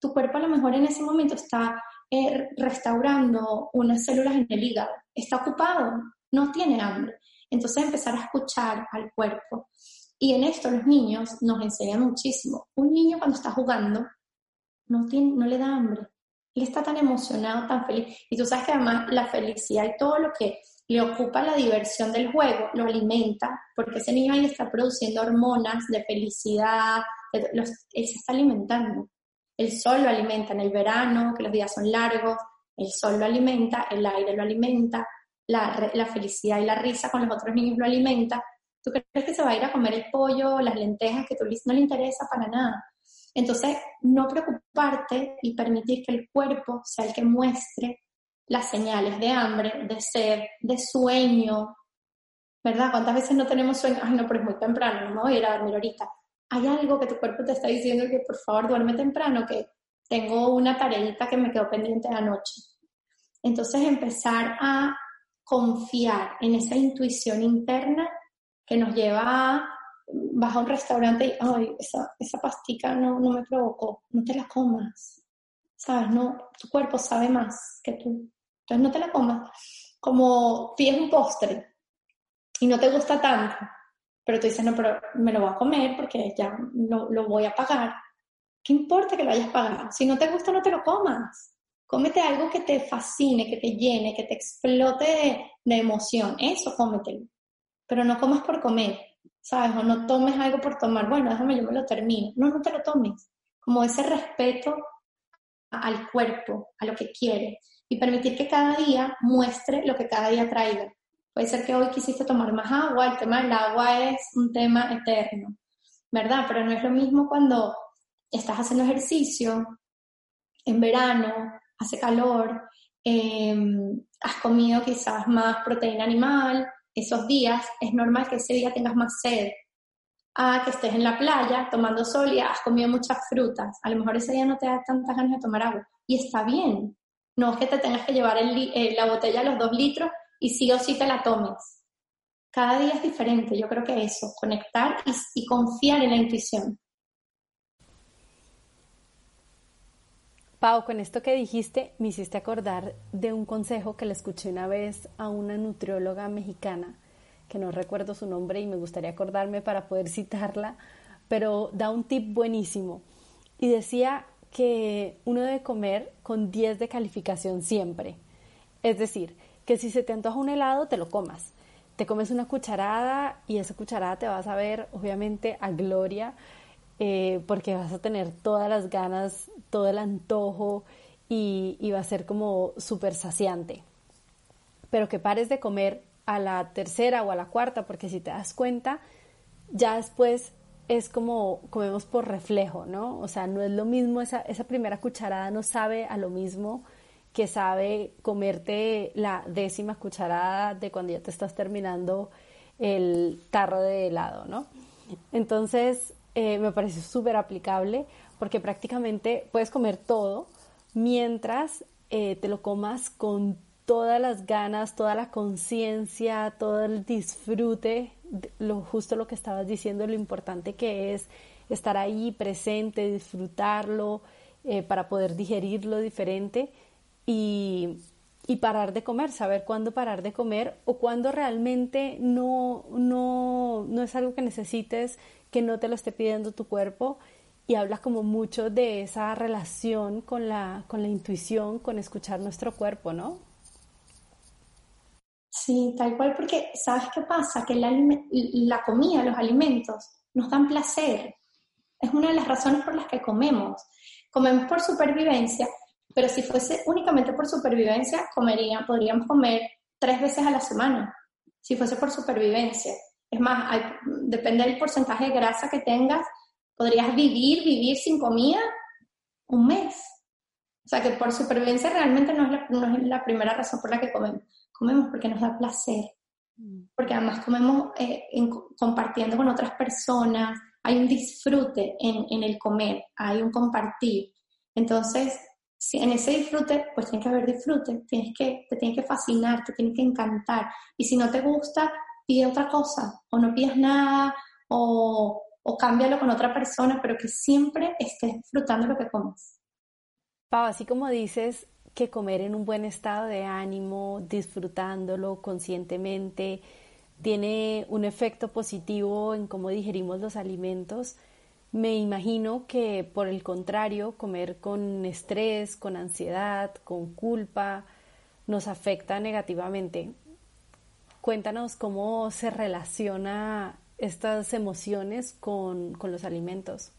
Tu cuerpo a lo mejor en ese momento está eh, restaurando unas células en el hígado, está ocupado, no tiene hambre. Entonces empezar a escuchar al cuerpo. Y en esto los niños nos enseñan muchísimo. Un niño cuando está jugando no, tiene, le da hambre. Él está tan emocionado, tan feliz. Y tú sabes que además la felicidad y todo lo que le ocupa la diversión del juego, lo alimenta, porque ese niño ahí está produciendo hormonas de felicidad, él se está alimentando. El sol lo alimenta en el verano, que los días son largos, el sol lo alimenta, el aire lo alimenta, la, la felicidad y la risa con los otros niños lo alimenta. ¿Tú crees que se va a ir a comer el pollo, las lentejas, que tú no le interesa para nada? Entonces, no preocuparte y permitir que el cuerpo sea el que muestre las señales de hambre, de sed, de sueño, ¿verdad? ¿Cuántas veces no tenemos sueño? Ay, no, pero es muy temprano, no me voy a ir a dormir ahorita. Hay algo que tu cuerpo te está diciendo que por favor duerme temprano, que tengo una tareita que me quedó pendiente anoche. Entonces empezar a confiar en esa intuición interna que nos lleva a vas a un restaurante y, ay, esa, esa pastica no, no me provocó, no te la comas, ¿sabes? No, tu cuerpo sabe más que tú. Entonces no te la comas. Como pides un postre y no te gusta tanto, pero tú dices, no, pero me lo voy a comer porque ya lo, lo voy a pagar. ¿Qué importa que lo hayas pagado? Si no te gusta, no te lo comas. Cómete algo que te fascine, que te llene, que te explote de, de emoción. Eso cómetelo. Pero no comas por comer, ¿sabes? O no tomes algo por tomar. Bueno, déjame, yo me lo termino. No, no te lo tomes. Como ese respeto al cuerpo, a lo que quiere y permitir que cada día muestre lo que cada día traiga. Puede ser que hoy quisiste tomar más agua, el tema del agua es un tema eterno, ¿verdad? Pero no es lo mismo cuando estás haciendo ejercicio en verano, hace calor, em, has comido quizás más proteína animal, esos días es normal que ese día tengas más sed. A que estés en la playa tomando sol y has comido muchas frutas. A lo mejor ese día no te da tantas ganas de tomar agua. Y está bien. No es que te tengas que llevar eh, la botella a los dos litros y sí o sí te la tomes. Cada día es diferente. Yo creo que eso, conectar y, confiar en la intuición. Pau, con esto que dijiste, me hiciste acordar de un consejo que le escuché una vez a una nutrióloga mexicana, que no recuerdo su nombre y me gustaría acordarme para poder citarla, pero da un tip buenísimo. Y decía que uno debe comer con 10 de calificación siempre. Es decir, que si se te antoja un helado, te lo comas. Te comes una cucharada y esa cucharada te vas a ver, obviamente, a gloria, eh, porque vas a tener todas las ganas, todo el antojo y, y va a ser como súper saciante. Pero que pares de comer a la tercera o a la cuarta, porque si te das cuenta, ya después es como comemos por reflejo, ¿no? O sea, no es lo mismo, esa, esa primera cucharada no sabe a lo mismo que sabe comerte la décima cucharada de cuando ya te estás terminando el tarro de helado, ¿no? Entonces, eh, me parece súper aplicable porque prácticamente puedes comer todo mientras eh, te lo comas con todas las ganas, toda la conciencia, todo el disfrute, lo justo lo que estabas diciendo, lo importante que es estar ahí presente, disfrutarlo, eh, para poder digerirlo diferente. Y, parar de comer, saber cuándo parar de comer o cuándo realmente no, no, no es algo que necesites, que no te lo esté pidiendo tu cuerpo y habla como mucho de esa relación con la, con la intuición, con escuchar nuestro cuerpo, ¿no? Sí, tal cual, porque ¿sabes qué pasa? Que la comida, los alimentos, nos dan placer. Es una de las razones por las que comemos. Comemos por supervivencia, pero si fuese únicamente por supervivencia, comería, podríamos comer tres veces a la semana, si fuese por supervivencia. Es más, depende del porcentaje de grasa que tengas, podrías vivir, vivir sin comida un mes. O sea que por supervivencia realmente no es la, no es la primera razón por la que comemos. Comemos porque nos da placer, mm. porque además comemos eh, compartiendo con otras personas, hay un disfrute en, en, el comer, hay un compartir. Entonces, si en ese disfrute, pues tiene que haber disfrute, tienes que, te tiene que fascinar, te tiene que encantar. Y si no te gusta, pide otra cosa, o no pidas nada, o, o cámbialo con otra persona, pero que siempre estés disfrutando lo que comes. Pau, así como dices que comer en un buen estado de ánimo, disfrutándolo conscientemente, tiene un efecto positivo en cómo digerimos los alimentos, me imagino que por el contrario, comer con estrés, con ansiedad, con culpa, nos afecta negativamente. Cuéntanos cómo se relaciona estas emociones con, con los alimentos.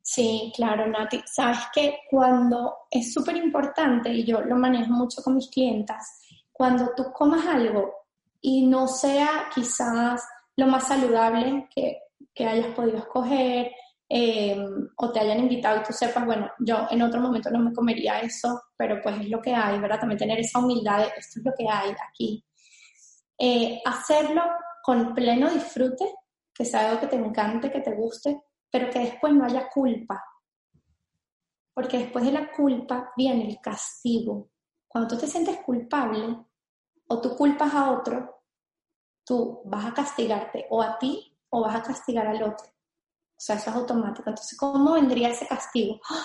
Sí, claro, Nati. Sabes que cuando es súper importante, y yo lo manejo mucho con mis clientas, cuando tú comas algo y no sea quizás lo más saludable que, que hayas podido escoger, eh, o te hayan invitado y tú sepas, bueno, yo en otro momento no me comería eso, pero pues es lo que hay, ¿verdad? También tener esa humildad de esto es lo que hay aquí. Eh, hacerlo con pleno disfrute, que sea algo que te encante, que te guste, pero que después no haya culpa. Porque después de la culpa viene el castigo. Cuando tú te sientes culpable o tú culpas a otro, tú vas a castigarte o a ti o vas a castigar al otro. O sea, eso es automático. Entonces, ¿cómo vendría ese castigo? ¡Ah!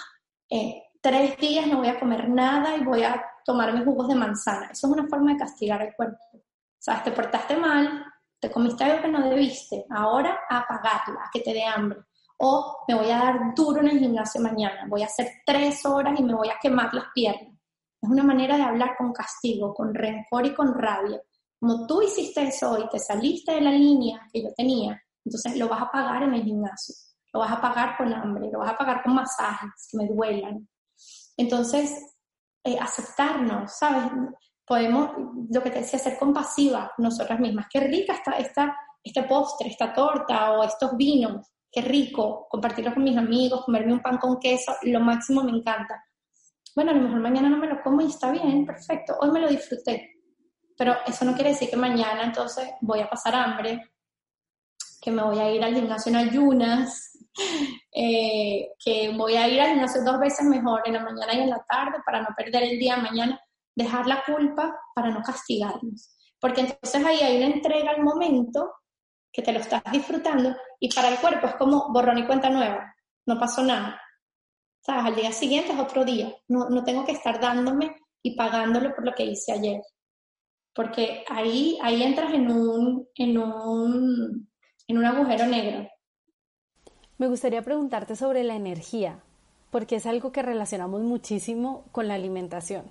Eh, tres días no voy a comer nada y voy a tomar mis jugos de manzana. Eso es una forma de castigar al cuerpo. O sea, te portaste mal, te comiste algo que no debiste, ahora a pagarla, a que te dé hambre o me voy a dar duro en el gimnasio mañana, voy a hacer tres horas y me voy a quemar las piernas. Es una manera de hablar con castigo, con rencor y con rabia. Como tú hiciste eso y te saliste de la línea que yo tenía, entonces lo vas a pagar en el gimnasio, lo vas a pagar con hambre, lo vas a pagar con masajes que me duelan. Entonces, eh, aceptarnos, ¿sabes? Podemos, lo que te decía, ser compasiva nosotras mismas. Qué rica está esta, este postre, esta torta o estos vinos qué rico, compartirlo con mis amigos, comerme un pan con queso, lo máximo me encanta. Bueno, a lo mejor mañana no me lo como y está bien, perfecto, hoy me lo disfruté. Pero eso no quiere decir que mañana entonces voy a pasar hambre, que me voy a ir al gimnasio en ayunas, eh, que voy a ir al gimnasio dos veces mejor, en la mañana y en la tarde, para no perder el día mañana, dejar la culpa para no castigarnos. Porque entonces ahí hay una entrega al momento que te lo estás disfrutando y para el cuerpo es como borrón y cuenta nueva, no pasó nada. ¿Sabes? Al día siguiente es otro día, no, no tengo que estar dándome y pagándolo por lo que hice ayer. Porque ahí, ahí entras en un, en, un, en un agujero negro. Me gustaría preguntarte sobre la energía, porque es algo que relacionamos muchísimo con la alimentación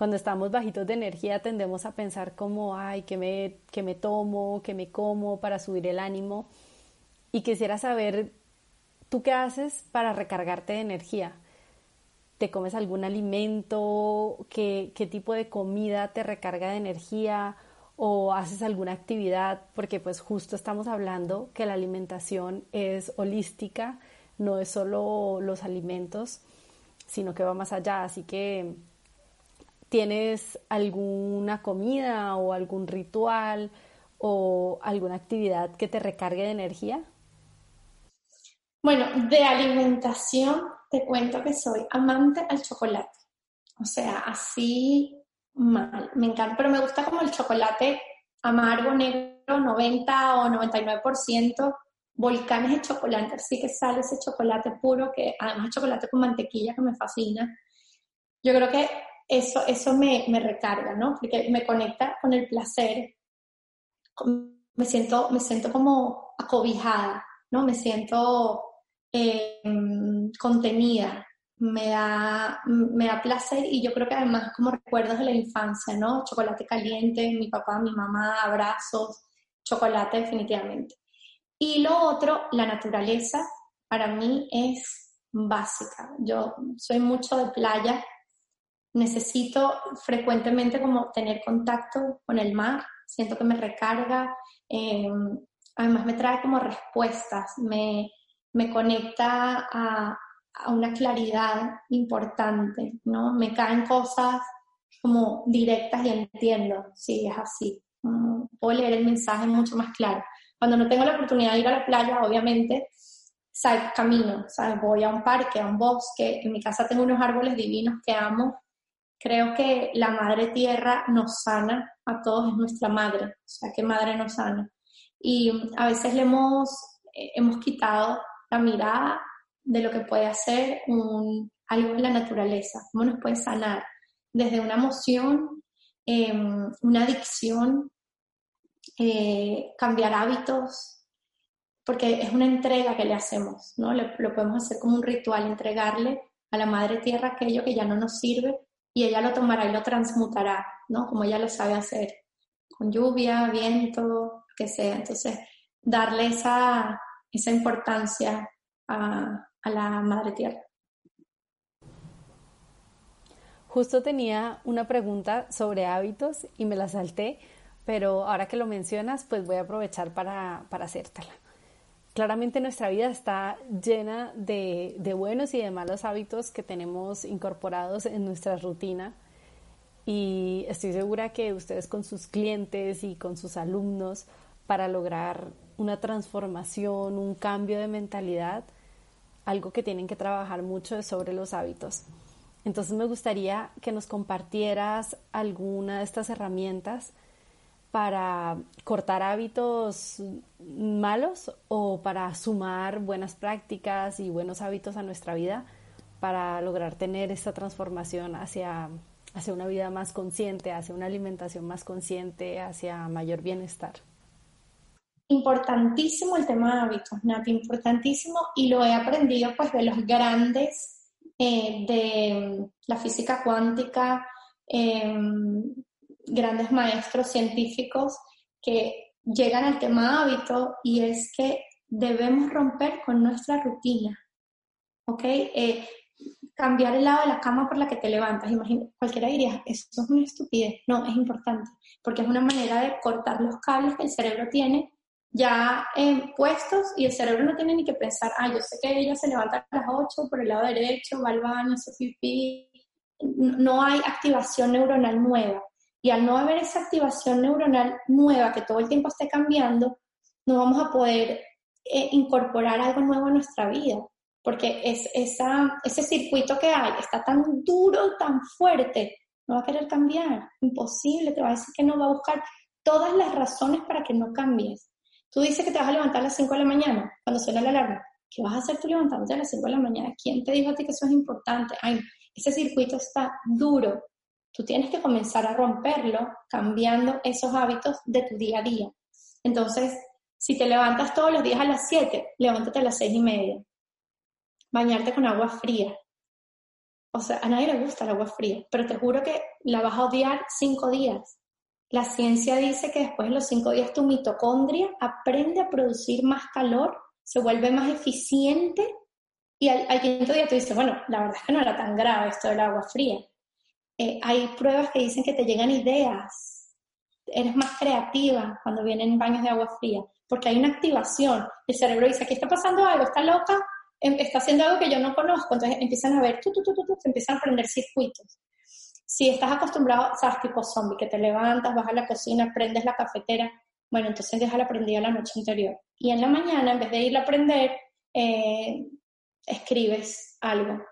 cuando estamos bajitos de energía tendemos a pensar como, ay, que me, me tomo, que me como para subir el ánimo. Y quisiera saber, ¿tú qué haces para recargarte de energía? ¿Te comes algún alimento? ¿Qué, qué tipo de comida te recarga de energía? ¿O haces alguna actividad? Porque pues justo estamos hablando que la alimentación es holística, no es solo los alimentos, sino que va más allá. Así que ¿Tienes alguna comida o algún ritual o alguna actividad que te recargue de energía? Bueno, de alimentación te cuento que soy amante al chocolate. O sea, así mal. Me encanta, pero me gusta como el chocolate amargo, negro, 90 o 99%, volcanes de chocolate, así que sale ese chocolate puro, que además chocolate con mantequilla que me fascina. Yo creo que eso, eso me, me, recarga, ¿no? Porque me conecta con el placer, me siento, me siento como acobijada, ¿no? Me siento eh, contenida, me da, me da placer y yo creo que además como recuerdos de la infancia, ¿no? Chocolate caliente, mi papá, mi mamá, abrazos, chocolate definitivamente. Y lo otro, la naturaleza, para mí es básica. Yo soy mucho de playa, necesito frecuentemente como tener contacto con el mar, siento que me recarga, em, además me trae como respuestas, me, me conecta a, a, una claridad importante, ¿no? Me caen cosas como directas y entiendo, sí, es así. Mm, puedo leer el mensaje mucho más claro. Cuando no tengo la oportunidad de ir a la playa, obviamente, ¿sabes? camino, ¿sabes? voy a un parque, a un bosque. En mi casa tengo unos árboles divinos que amo. Creo que la madre tierra nos sana a todos, es nuestra madre, o sea, que madre nos sana. Y a veces le hemos, eh, hemos quitado la mirada de lo que puede hacer algo en la naturaleza, cómo nos puede sanar desde una emoción, em, una adicción, eh, cambiar hábitos, porque es una entrega que le hacemos, ¿no? lo podemos hacer como un ritual, entregarle a la Madre Tierra aquello que ya no nos sirve y ella lo tomará y lo transmutará, ¿no? Como ella lo sabe hacer, con lluvia, viento, que sea. Entonces, darle esa, esa importancia a, a la Madre Tierra. Justo tenía una pregunta sobre hábitos y me la salté, pero ahora que lo mencionas, pues voy a aprovechar para, para hacértela claramente nuestra vida está llena de, buenos y de malos hábitos que tenemos incorporados en nuestra rutina y estoy segura que ustedes con sus clientes y con sus alumnos para lograr una transformación, un cambio de mentalidad, algo que tienen que trabajar mucho es sobre los hábitos. Entonces me gustaría que nos compartieras alguna de estas herramientas para cortar hábitos malos o para sumar buenas prácticas y buenos hábitos a nuestra vida para lograr tener esta transformación hacia, hacia una vida más consciente, hacia una alimentación más consciente, hacia mayor bienestar. Importantísimo el tema de hábitos, Nati, importantísimo y lo he aprendido pues de los grandes eh, de la física cuántica, eh, grandes maestros científicos que llegan al tema hábito y es que debemos romper con nuestra rutina, ¿ok? Eh, cambiar el lado de la cama por la que te levantas. Imagina, cualquiera diría, eso es una estupidez. No, es importante, porque es una manera de cortar los cables que el cerebro tiene ya eh, puestos y el cerebro no tiene ni que pensar, ah, yo sé que ella se levanta a las 8 por el lado derecho, va al baño, hace pipí. No hay activación neuronal nueva. Y al no haber esa activación neuronal nueva que todo el tiempo esté cambiando, no vamos a poder eh, incorporar algo nuevo a nuestra vida, porque es, esa, ese circuito que hay está tan duro, tan fuerte, no va a querer cambiar, imposible, te va a decir que no, va a buscar todas las razones para que no cambies. Tú dices que te vas a levantar a las 5 de la mañana cuando suena la alarma. ¿Qué vas a hacer tú levantándote a las 5 de la mañana? ¿Quién te dijo a ti que eso es importante? Ay, ese circuito está duro, Tú tienes que comenzar a romperlo cambiando esos hábitos de tu día a día. Entonces, si te levantas todos los días a las 7, levántate a las 6 y media. Bañarte con agua fría. O sea, a nadie le gusta el agua fría, pero te juro que la vas a odiar 5 días. La ciencia dice que después de los 5 días tu mitocondria aprende a producir más calor, se vuelve más eficiente y al, al quinto día tú dices, bueno, la verdad es que no era tan grave esto del agua fría eh, hay pruebas que dicen que te llegan ideas, eres más creativa cuando vienen baños de agua fría, porque hay una activación. El cerebro dice, aquí está pasando algo, está loca, em, está haciendo algo que yo no conozco, entonces empiezan a ver, tú, tú, tú, tú, se empiezan a prender circuitos. Si estás acostumbrado, sabes, tipo zombie, que te levantas, vas a la cocina, prendes la cafetera, bueno, entonces déjala prendida la noche anterior. Y en la mañana, en vez de ir a prender, eh, escribes algo,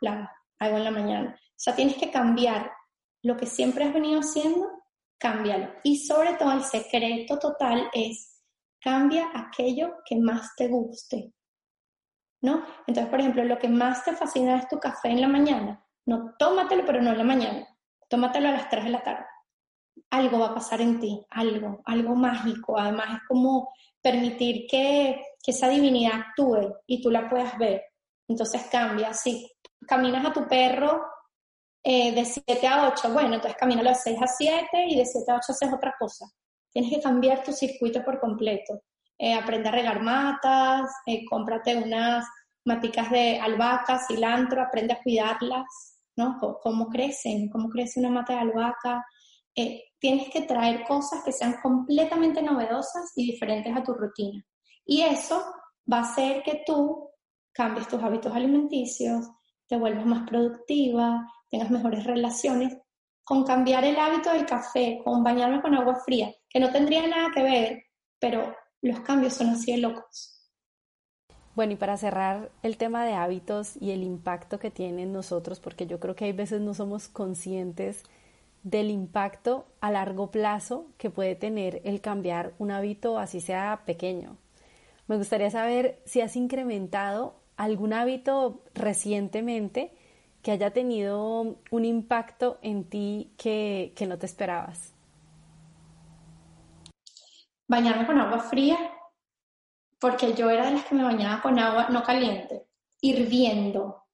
algo en la mañana. O sea, tienes que cambiar lo que siempre has venido haciendo, cámbialo. Y sobre todo el secreto total es cambia aquello que más te guste. ¿No? Entonces, por ejemplo, lo que más te fascina es tu café en la mañana. No, tómatelo, pero no en la mañana. Tómatelo a las 3 de la tarde. Algo va a pasar en ti, algo, algo mágico. Además, es como permitir que, que esa divinidad actúe y tú la puedas ver. Entonces cambia. Si caminas a tu perro eh, de 7 a 8, bueno, entonces camina de 6 a 7 y de 7 a 8 haces otra cosa. Tienes que cambiar tu circuito por completo. Eh, aprende a regar matas, eh, cómprate unas maticas de albahaca, cilantro, aprende a cuidarlas, ¿no? ¿Cómo, crecen? ¿Cómo crece una mata de albahaca? eh, tienes que traer cosas que sean completamente novedosas y diferentes a tu rutina. Y eso va a hacer que tú cambies tus hábitos alimenticios, te vuelvas más productiva, tengas mejores relaciones, con cambiar el hábito del café, con bañarme con agua fría, que no tendría nada que ver, pero los cambios son así de locos. Bueno, y para cerrar el tema de hábitos y el impacto que tienen nosotros, porque yo creo que hay veces no somos conscientes del impacto a largo plazo que puede tener el cambiar un hábito así sea pequeño. Me gustaría saber si has incrementado algún hábito recientemente que haya tenido un impacto en ti que, que no te esperabas. Bañarme con agua fría, porque yo era de las que me bañaba con agua no caliente, hirviendo.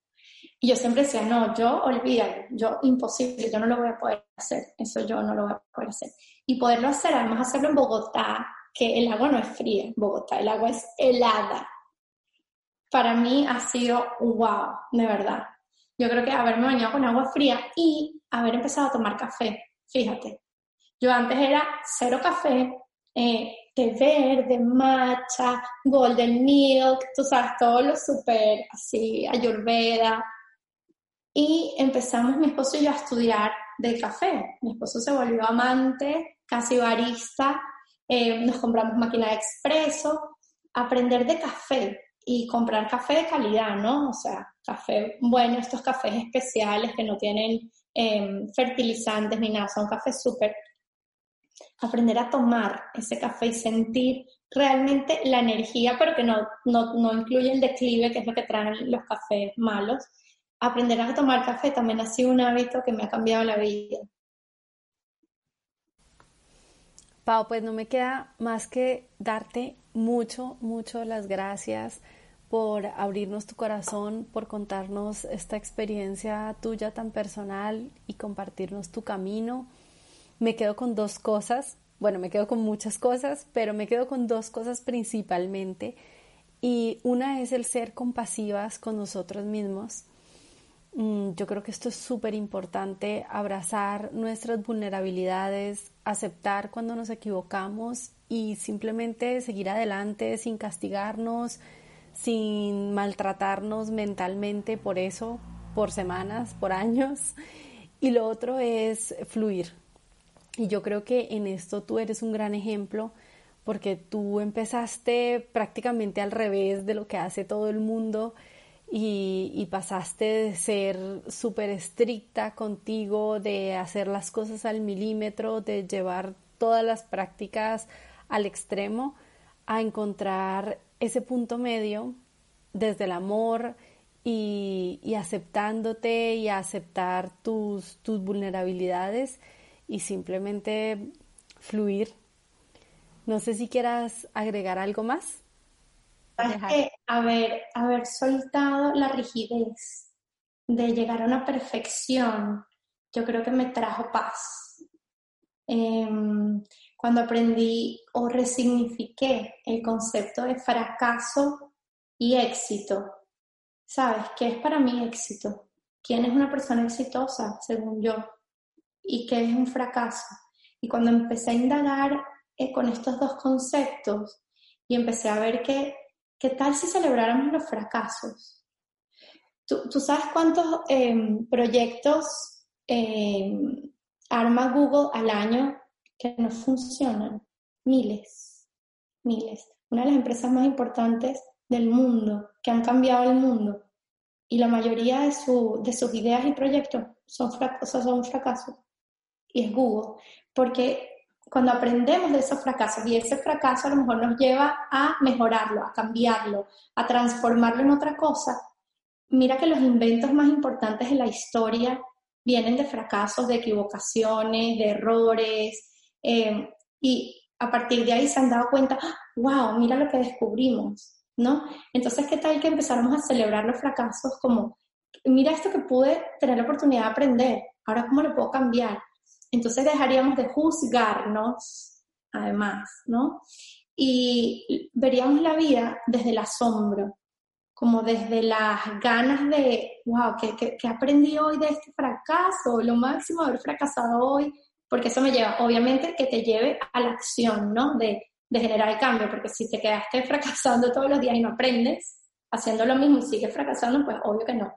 Y yo siempre decía, no, yo olvídalo, yo imposible, yo no lo voy a poder hacer, eso yo no lo voy a poder hacer. Y poderlo hacer, además hacerlo en Bogotá, que el agua no es fría en Bogotá, el agua es helada. Para mí ha sido wow, de verdad. Yo creo que haberme bañado con agua fría y haber empezado a tomar café, fíjate. Yo antes era cero café, eh, té verde, matcha, golden milk, tú sabes, todo lo súper así, ayurveda. Y empezamos mi esposo y yo a estudiar de café. Mi esposo se volvió amante, casi barista, eh, nos compramos máquina de expreso, aprender de café y comprar café de calidad, ¿no? O sea, café bueno, estos cafés especiales que no tienen em, fertilizantes ni nada, son cafés súper. Aprender a tomar ese café y sentir realmente la energía, pero que no, no, no incluye el declive, que es lo que traen los cafés malos. Aprender a tomar café también ha sido un hábito que me ha cambiado la vida. Pau, pues no me queda más que darte mucho, mucho las gracias por abrirnos tu corazón, por contarnos esta experiencia tuya tan personal y compartirnos tu camino. Me quedo con dos cosas, bueno, me quedo con muchas cosas, pero me quedo con dos cosas principalmente. Y una es el ser compasivas con nosotros mismos. Mm, yo creo que esto es súper importante, abrazar nuestras vulnerabilidades, aceptar cuando nos equivocamos y simplemente seguir adelante sin castigarnos, sin maltratarnos mentalmente por eso, por semanas, por años. Y lo otro es fluir. Y yo creo que en esto tú eres un gran ejemplo porque tú empezaste prácticamente al revés de lo que hace todo el mundo y, pasaste de ser súper estricta contigo, de hacer las cosas al milímetro, de llevar todas las prácticas al extremo, a encontrar ese punto medio desde el amor y, aceptándote y aceptar tus, tus vulnerabilidades y simplemente fluir. No sé si quieras agregar algo más. que haber, haber soltado la rigidez de llegar a una perfección, yo creo que me trajo paz. Em, cuando aprendí o resignifiqué el concepto de fracaso y éxito, ¿sabes? ¿Qué es para mí éxito? ¿Quién es una persona exitosa, según yo? ¿Y qué es un fracaso? Y cuando empecé a indagar eh, con estos dos conceptos y empecé a ver que ¿Qué tal si celebráramos los fracasos? ¿Tú, sabes cuántos em, proyectos em, arma Google al año que no funcionan? Miles, miles. Una de las empresas más importantes del mundo, que han cambiado el mundo. Y la mayoría de, de sus ideas y proyectos son, fracasos, son fracasos. Y es Google. Porque cuando aprendemos de esos fracasos y ese fracaso a lo mejor nos lleva a mejorarlo, a cambiarlo, a transformarlo en otra cosa, mira que los inventos más importantes de la historia vienen de fracasos, de equivocaciones, de errores, eh, y a partir de ahí se han dado cuenta, wow, mira lo que descubrimos, ¿no? Entonces, ¿qué tal que empezáramos a celebrar los fracasos como, mira esto que pude tener la oportunidad de aprender, ahora cómo lo puedo cambiar? Entonces dejaríamos de juzgarnos, además, ¿no? Y veríamos la vida desde el asombro, como desde las ganas de, wow, ¿qué, qué, aprendí hoy de este fracaso? Lo máximo haber fracasado hoy, porque eso me lleva, obviamente, que te lleve a la acción, ¿no? De, de generar el cambio, porque si te quedaste fracasando todos los días y no aprendes, haciendo lo mismo y sigues fracasando, pues obvio que no.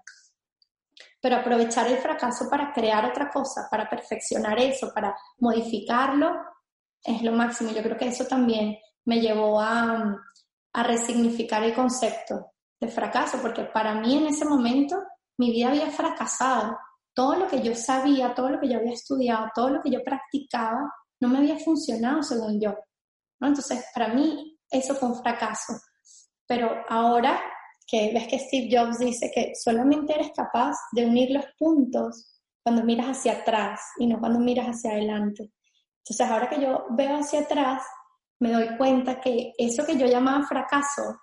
Pero aprovechar el fracaso para crear otra cosa, para perfeccionar eso, para modificarlo, es lo máximo. Yo creo que eso también me llevó a, resignificar el concepto de fracaso, porque para mí en ese momento mi vida había fracasado. Todo lo que yo sabía, todo lo que yo había estudiado, todo lo que yo practicaba, no me había funcionado según yo. Entonces, para mí eso fue un fracaso. Pero ahora que ves que Steve Jobs dice que solamente eres capaz de unir los puntos cuando miras hacia atrás y no cuando miras hacia adelante. Entonces, ahora que yo veo hacia atrás, me doy cuenta que eso que yo llamaba fracaso,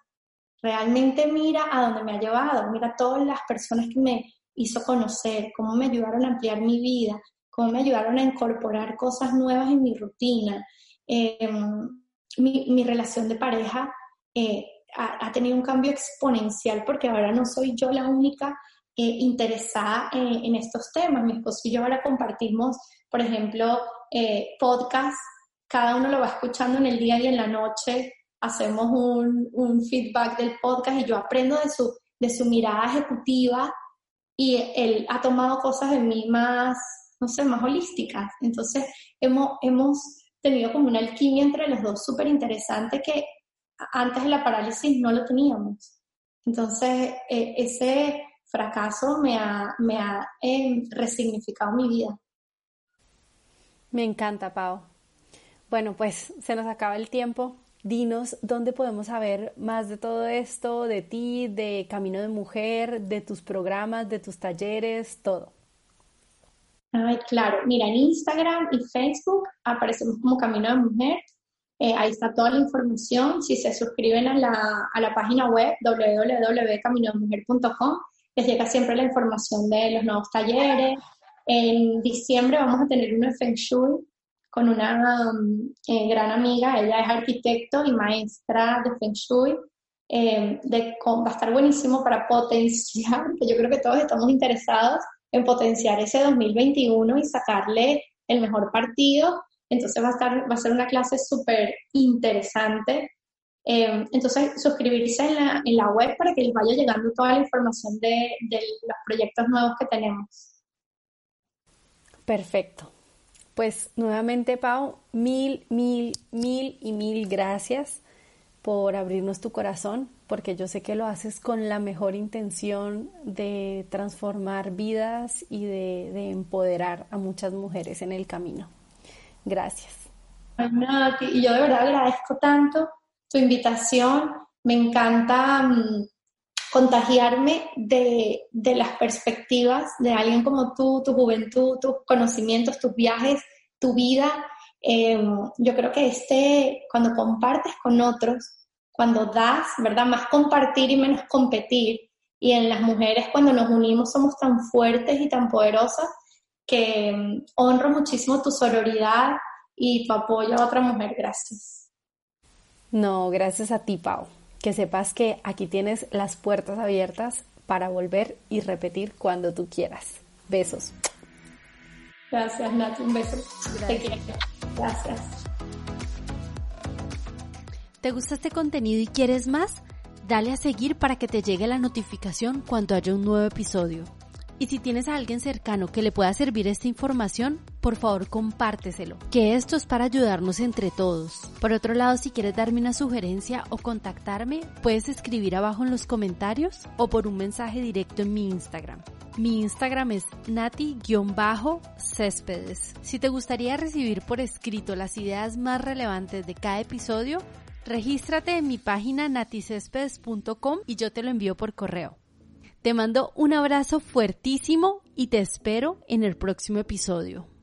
realmente mira a dónde me ha llevado, mira todas las personas que me hizo conocer, cómo me ayudaron a ampliar mi vida, cómo me ayudaron a incorporar cosas nuevas en mi rutina. Em, mi, relación de pareja eh, ha, tenido un cambio exponencial porque ahora no soy yo la única eh, interesada en estos temas. Mi esposo y yo ahora compartimos, por ejemplo, eh, podcasts, cada uno lo va escuchando en el día y en la noche, hacemos un, un feedback del podcast y yo aprendo de su, de su mirada ejecutiva y él ha tomado cosas de mí más, no sé, más holísticas. Entonces hemos, hemos tenido como una alquimia entre los dos súper interesante que antes de la parálisis no lo teníamos. Entonces, e, ese fracaso me ha, me ha em, resignificado mi vida. Me encanta, Pau. Bueno, pues se nos acaba el tiempo. Dinos dónde podemos saber más de todo esto, de ti, de Camino de Mujer, de tus programas, de tus talleres, todo. Ay, claro. Mira, en Instagram y Facebook aparecemos como Camino de Mujer. Eh, ahí está toda la información. Si se suscriben a la, a la página web www.caminodemujer.com, les llega siempre la información de los nuevos talleres. En diciembre vamos a tener uno Feng Shui con una um, eh, gran amiga. Ella es arquitecto y maestra de Feng Shui. Eh, de, va a estar buenísimo para potenciar, que yo creo que todos estamos interesados en potenciar ese 2021 y sacarle el mejor partido entonces va a, estar, va a ser una clase súper interesante. Eh, entonces, suscribirse en la, en la, web para que les vaya llegando toda la información de, los proyectos nuevos que tenemos. Perfecto. Pues nuevamente, Pau, mil, mil, mil y mil gracias por abrirnos tu corazón, porque yo sé que lo haces con la mejor intención de transformar vidas y de empoderar a muchas mujeres en el camino. Gracias. y yo de verdad agradezco tanto tu invitación. Me encanta mm, contagiarme de, las perspectivas de alguien como tú, tu juventud, tus conocimientos, tus viajes, tu vida. Em, yo creo que este, cuando compartes con otros, cuando das, ¿verdad? Más compartir y menos competir. Y en las mujeres, cuando nos unimos, somos tan fuertes y tan poderosas que mm, honro muchísimo tu sororidad y tu apoyo a otra mujer. Gracias. No, gracias a ti, Pau. Que sepas que aquí tienes las puertas abiertas para volver y repetir cuando tú quieras. Besos. Gracias, Nati. Un beso. Te quiero. Gracias. ¿Te gusta este contenido y quieres más? Dale a seguir para que te llegue la notificación cuando haya un nuevo episodio. Y si tienes a alguien cercano que le pueda servir esta información, por favor compárteselo, que esto es para ayudarnos entre todos. Por otro lado, si quieres darme una sugerencia o contactarme, puedes escribir abajo en los comentarios o por un mensaje directo en mi Instagram. Mi Instagram es nati-céspedes. Si te gustaría recibir por escrito las ideas más relevantes de cada episodio, regístrate en mi página naticéspedes.com y yo te lo envío por correo. Te mando un abrazo fuertísimo y te espero en el próximo episodio.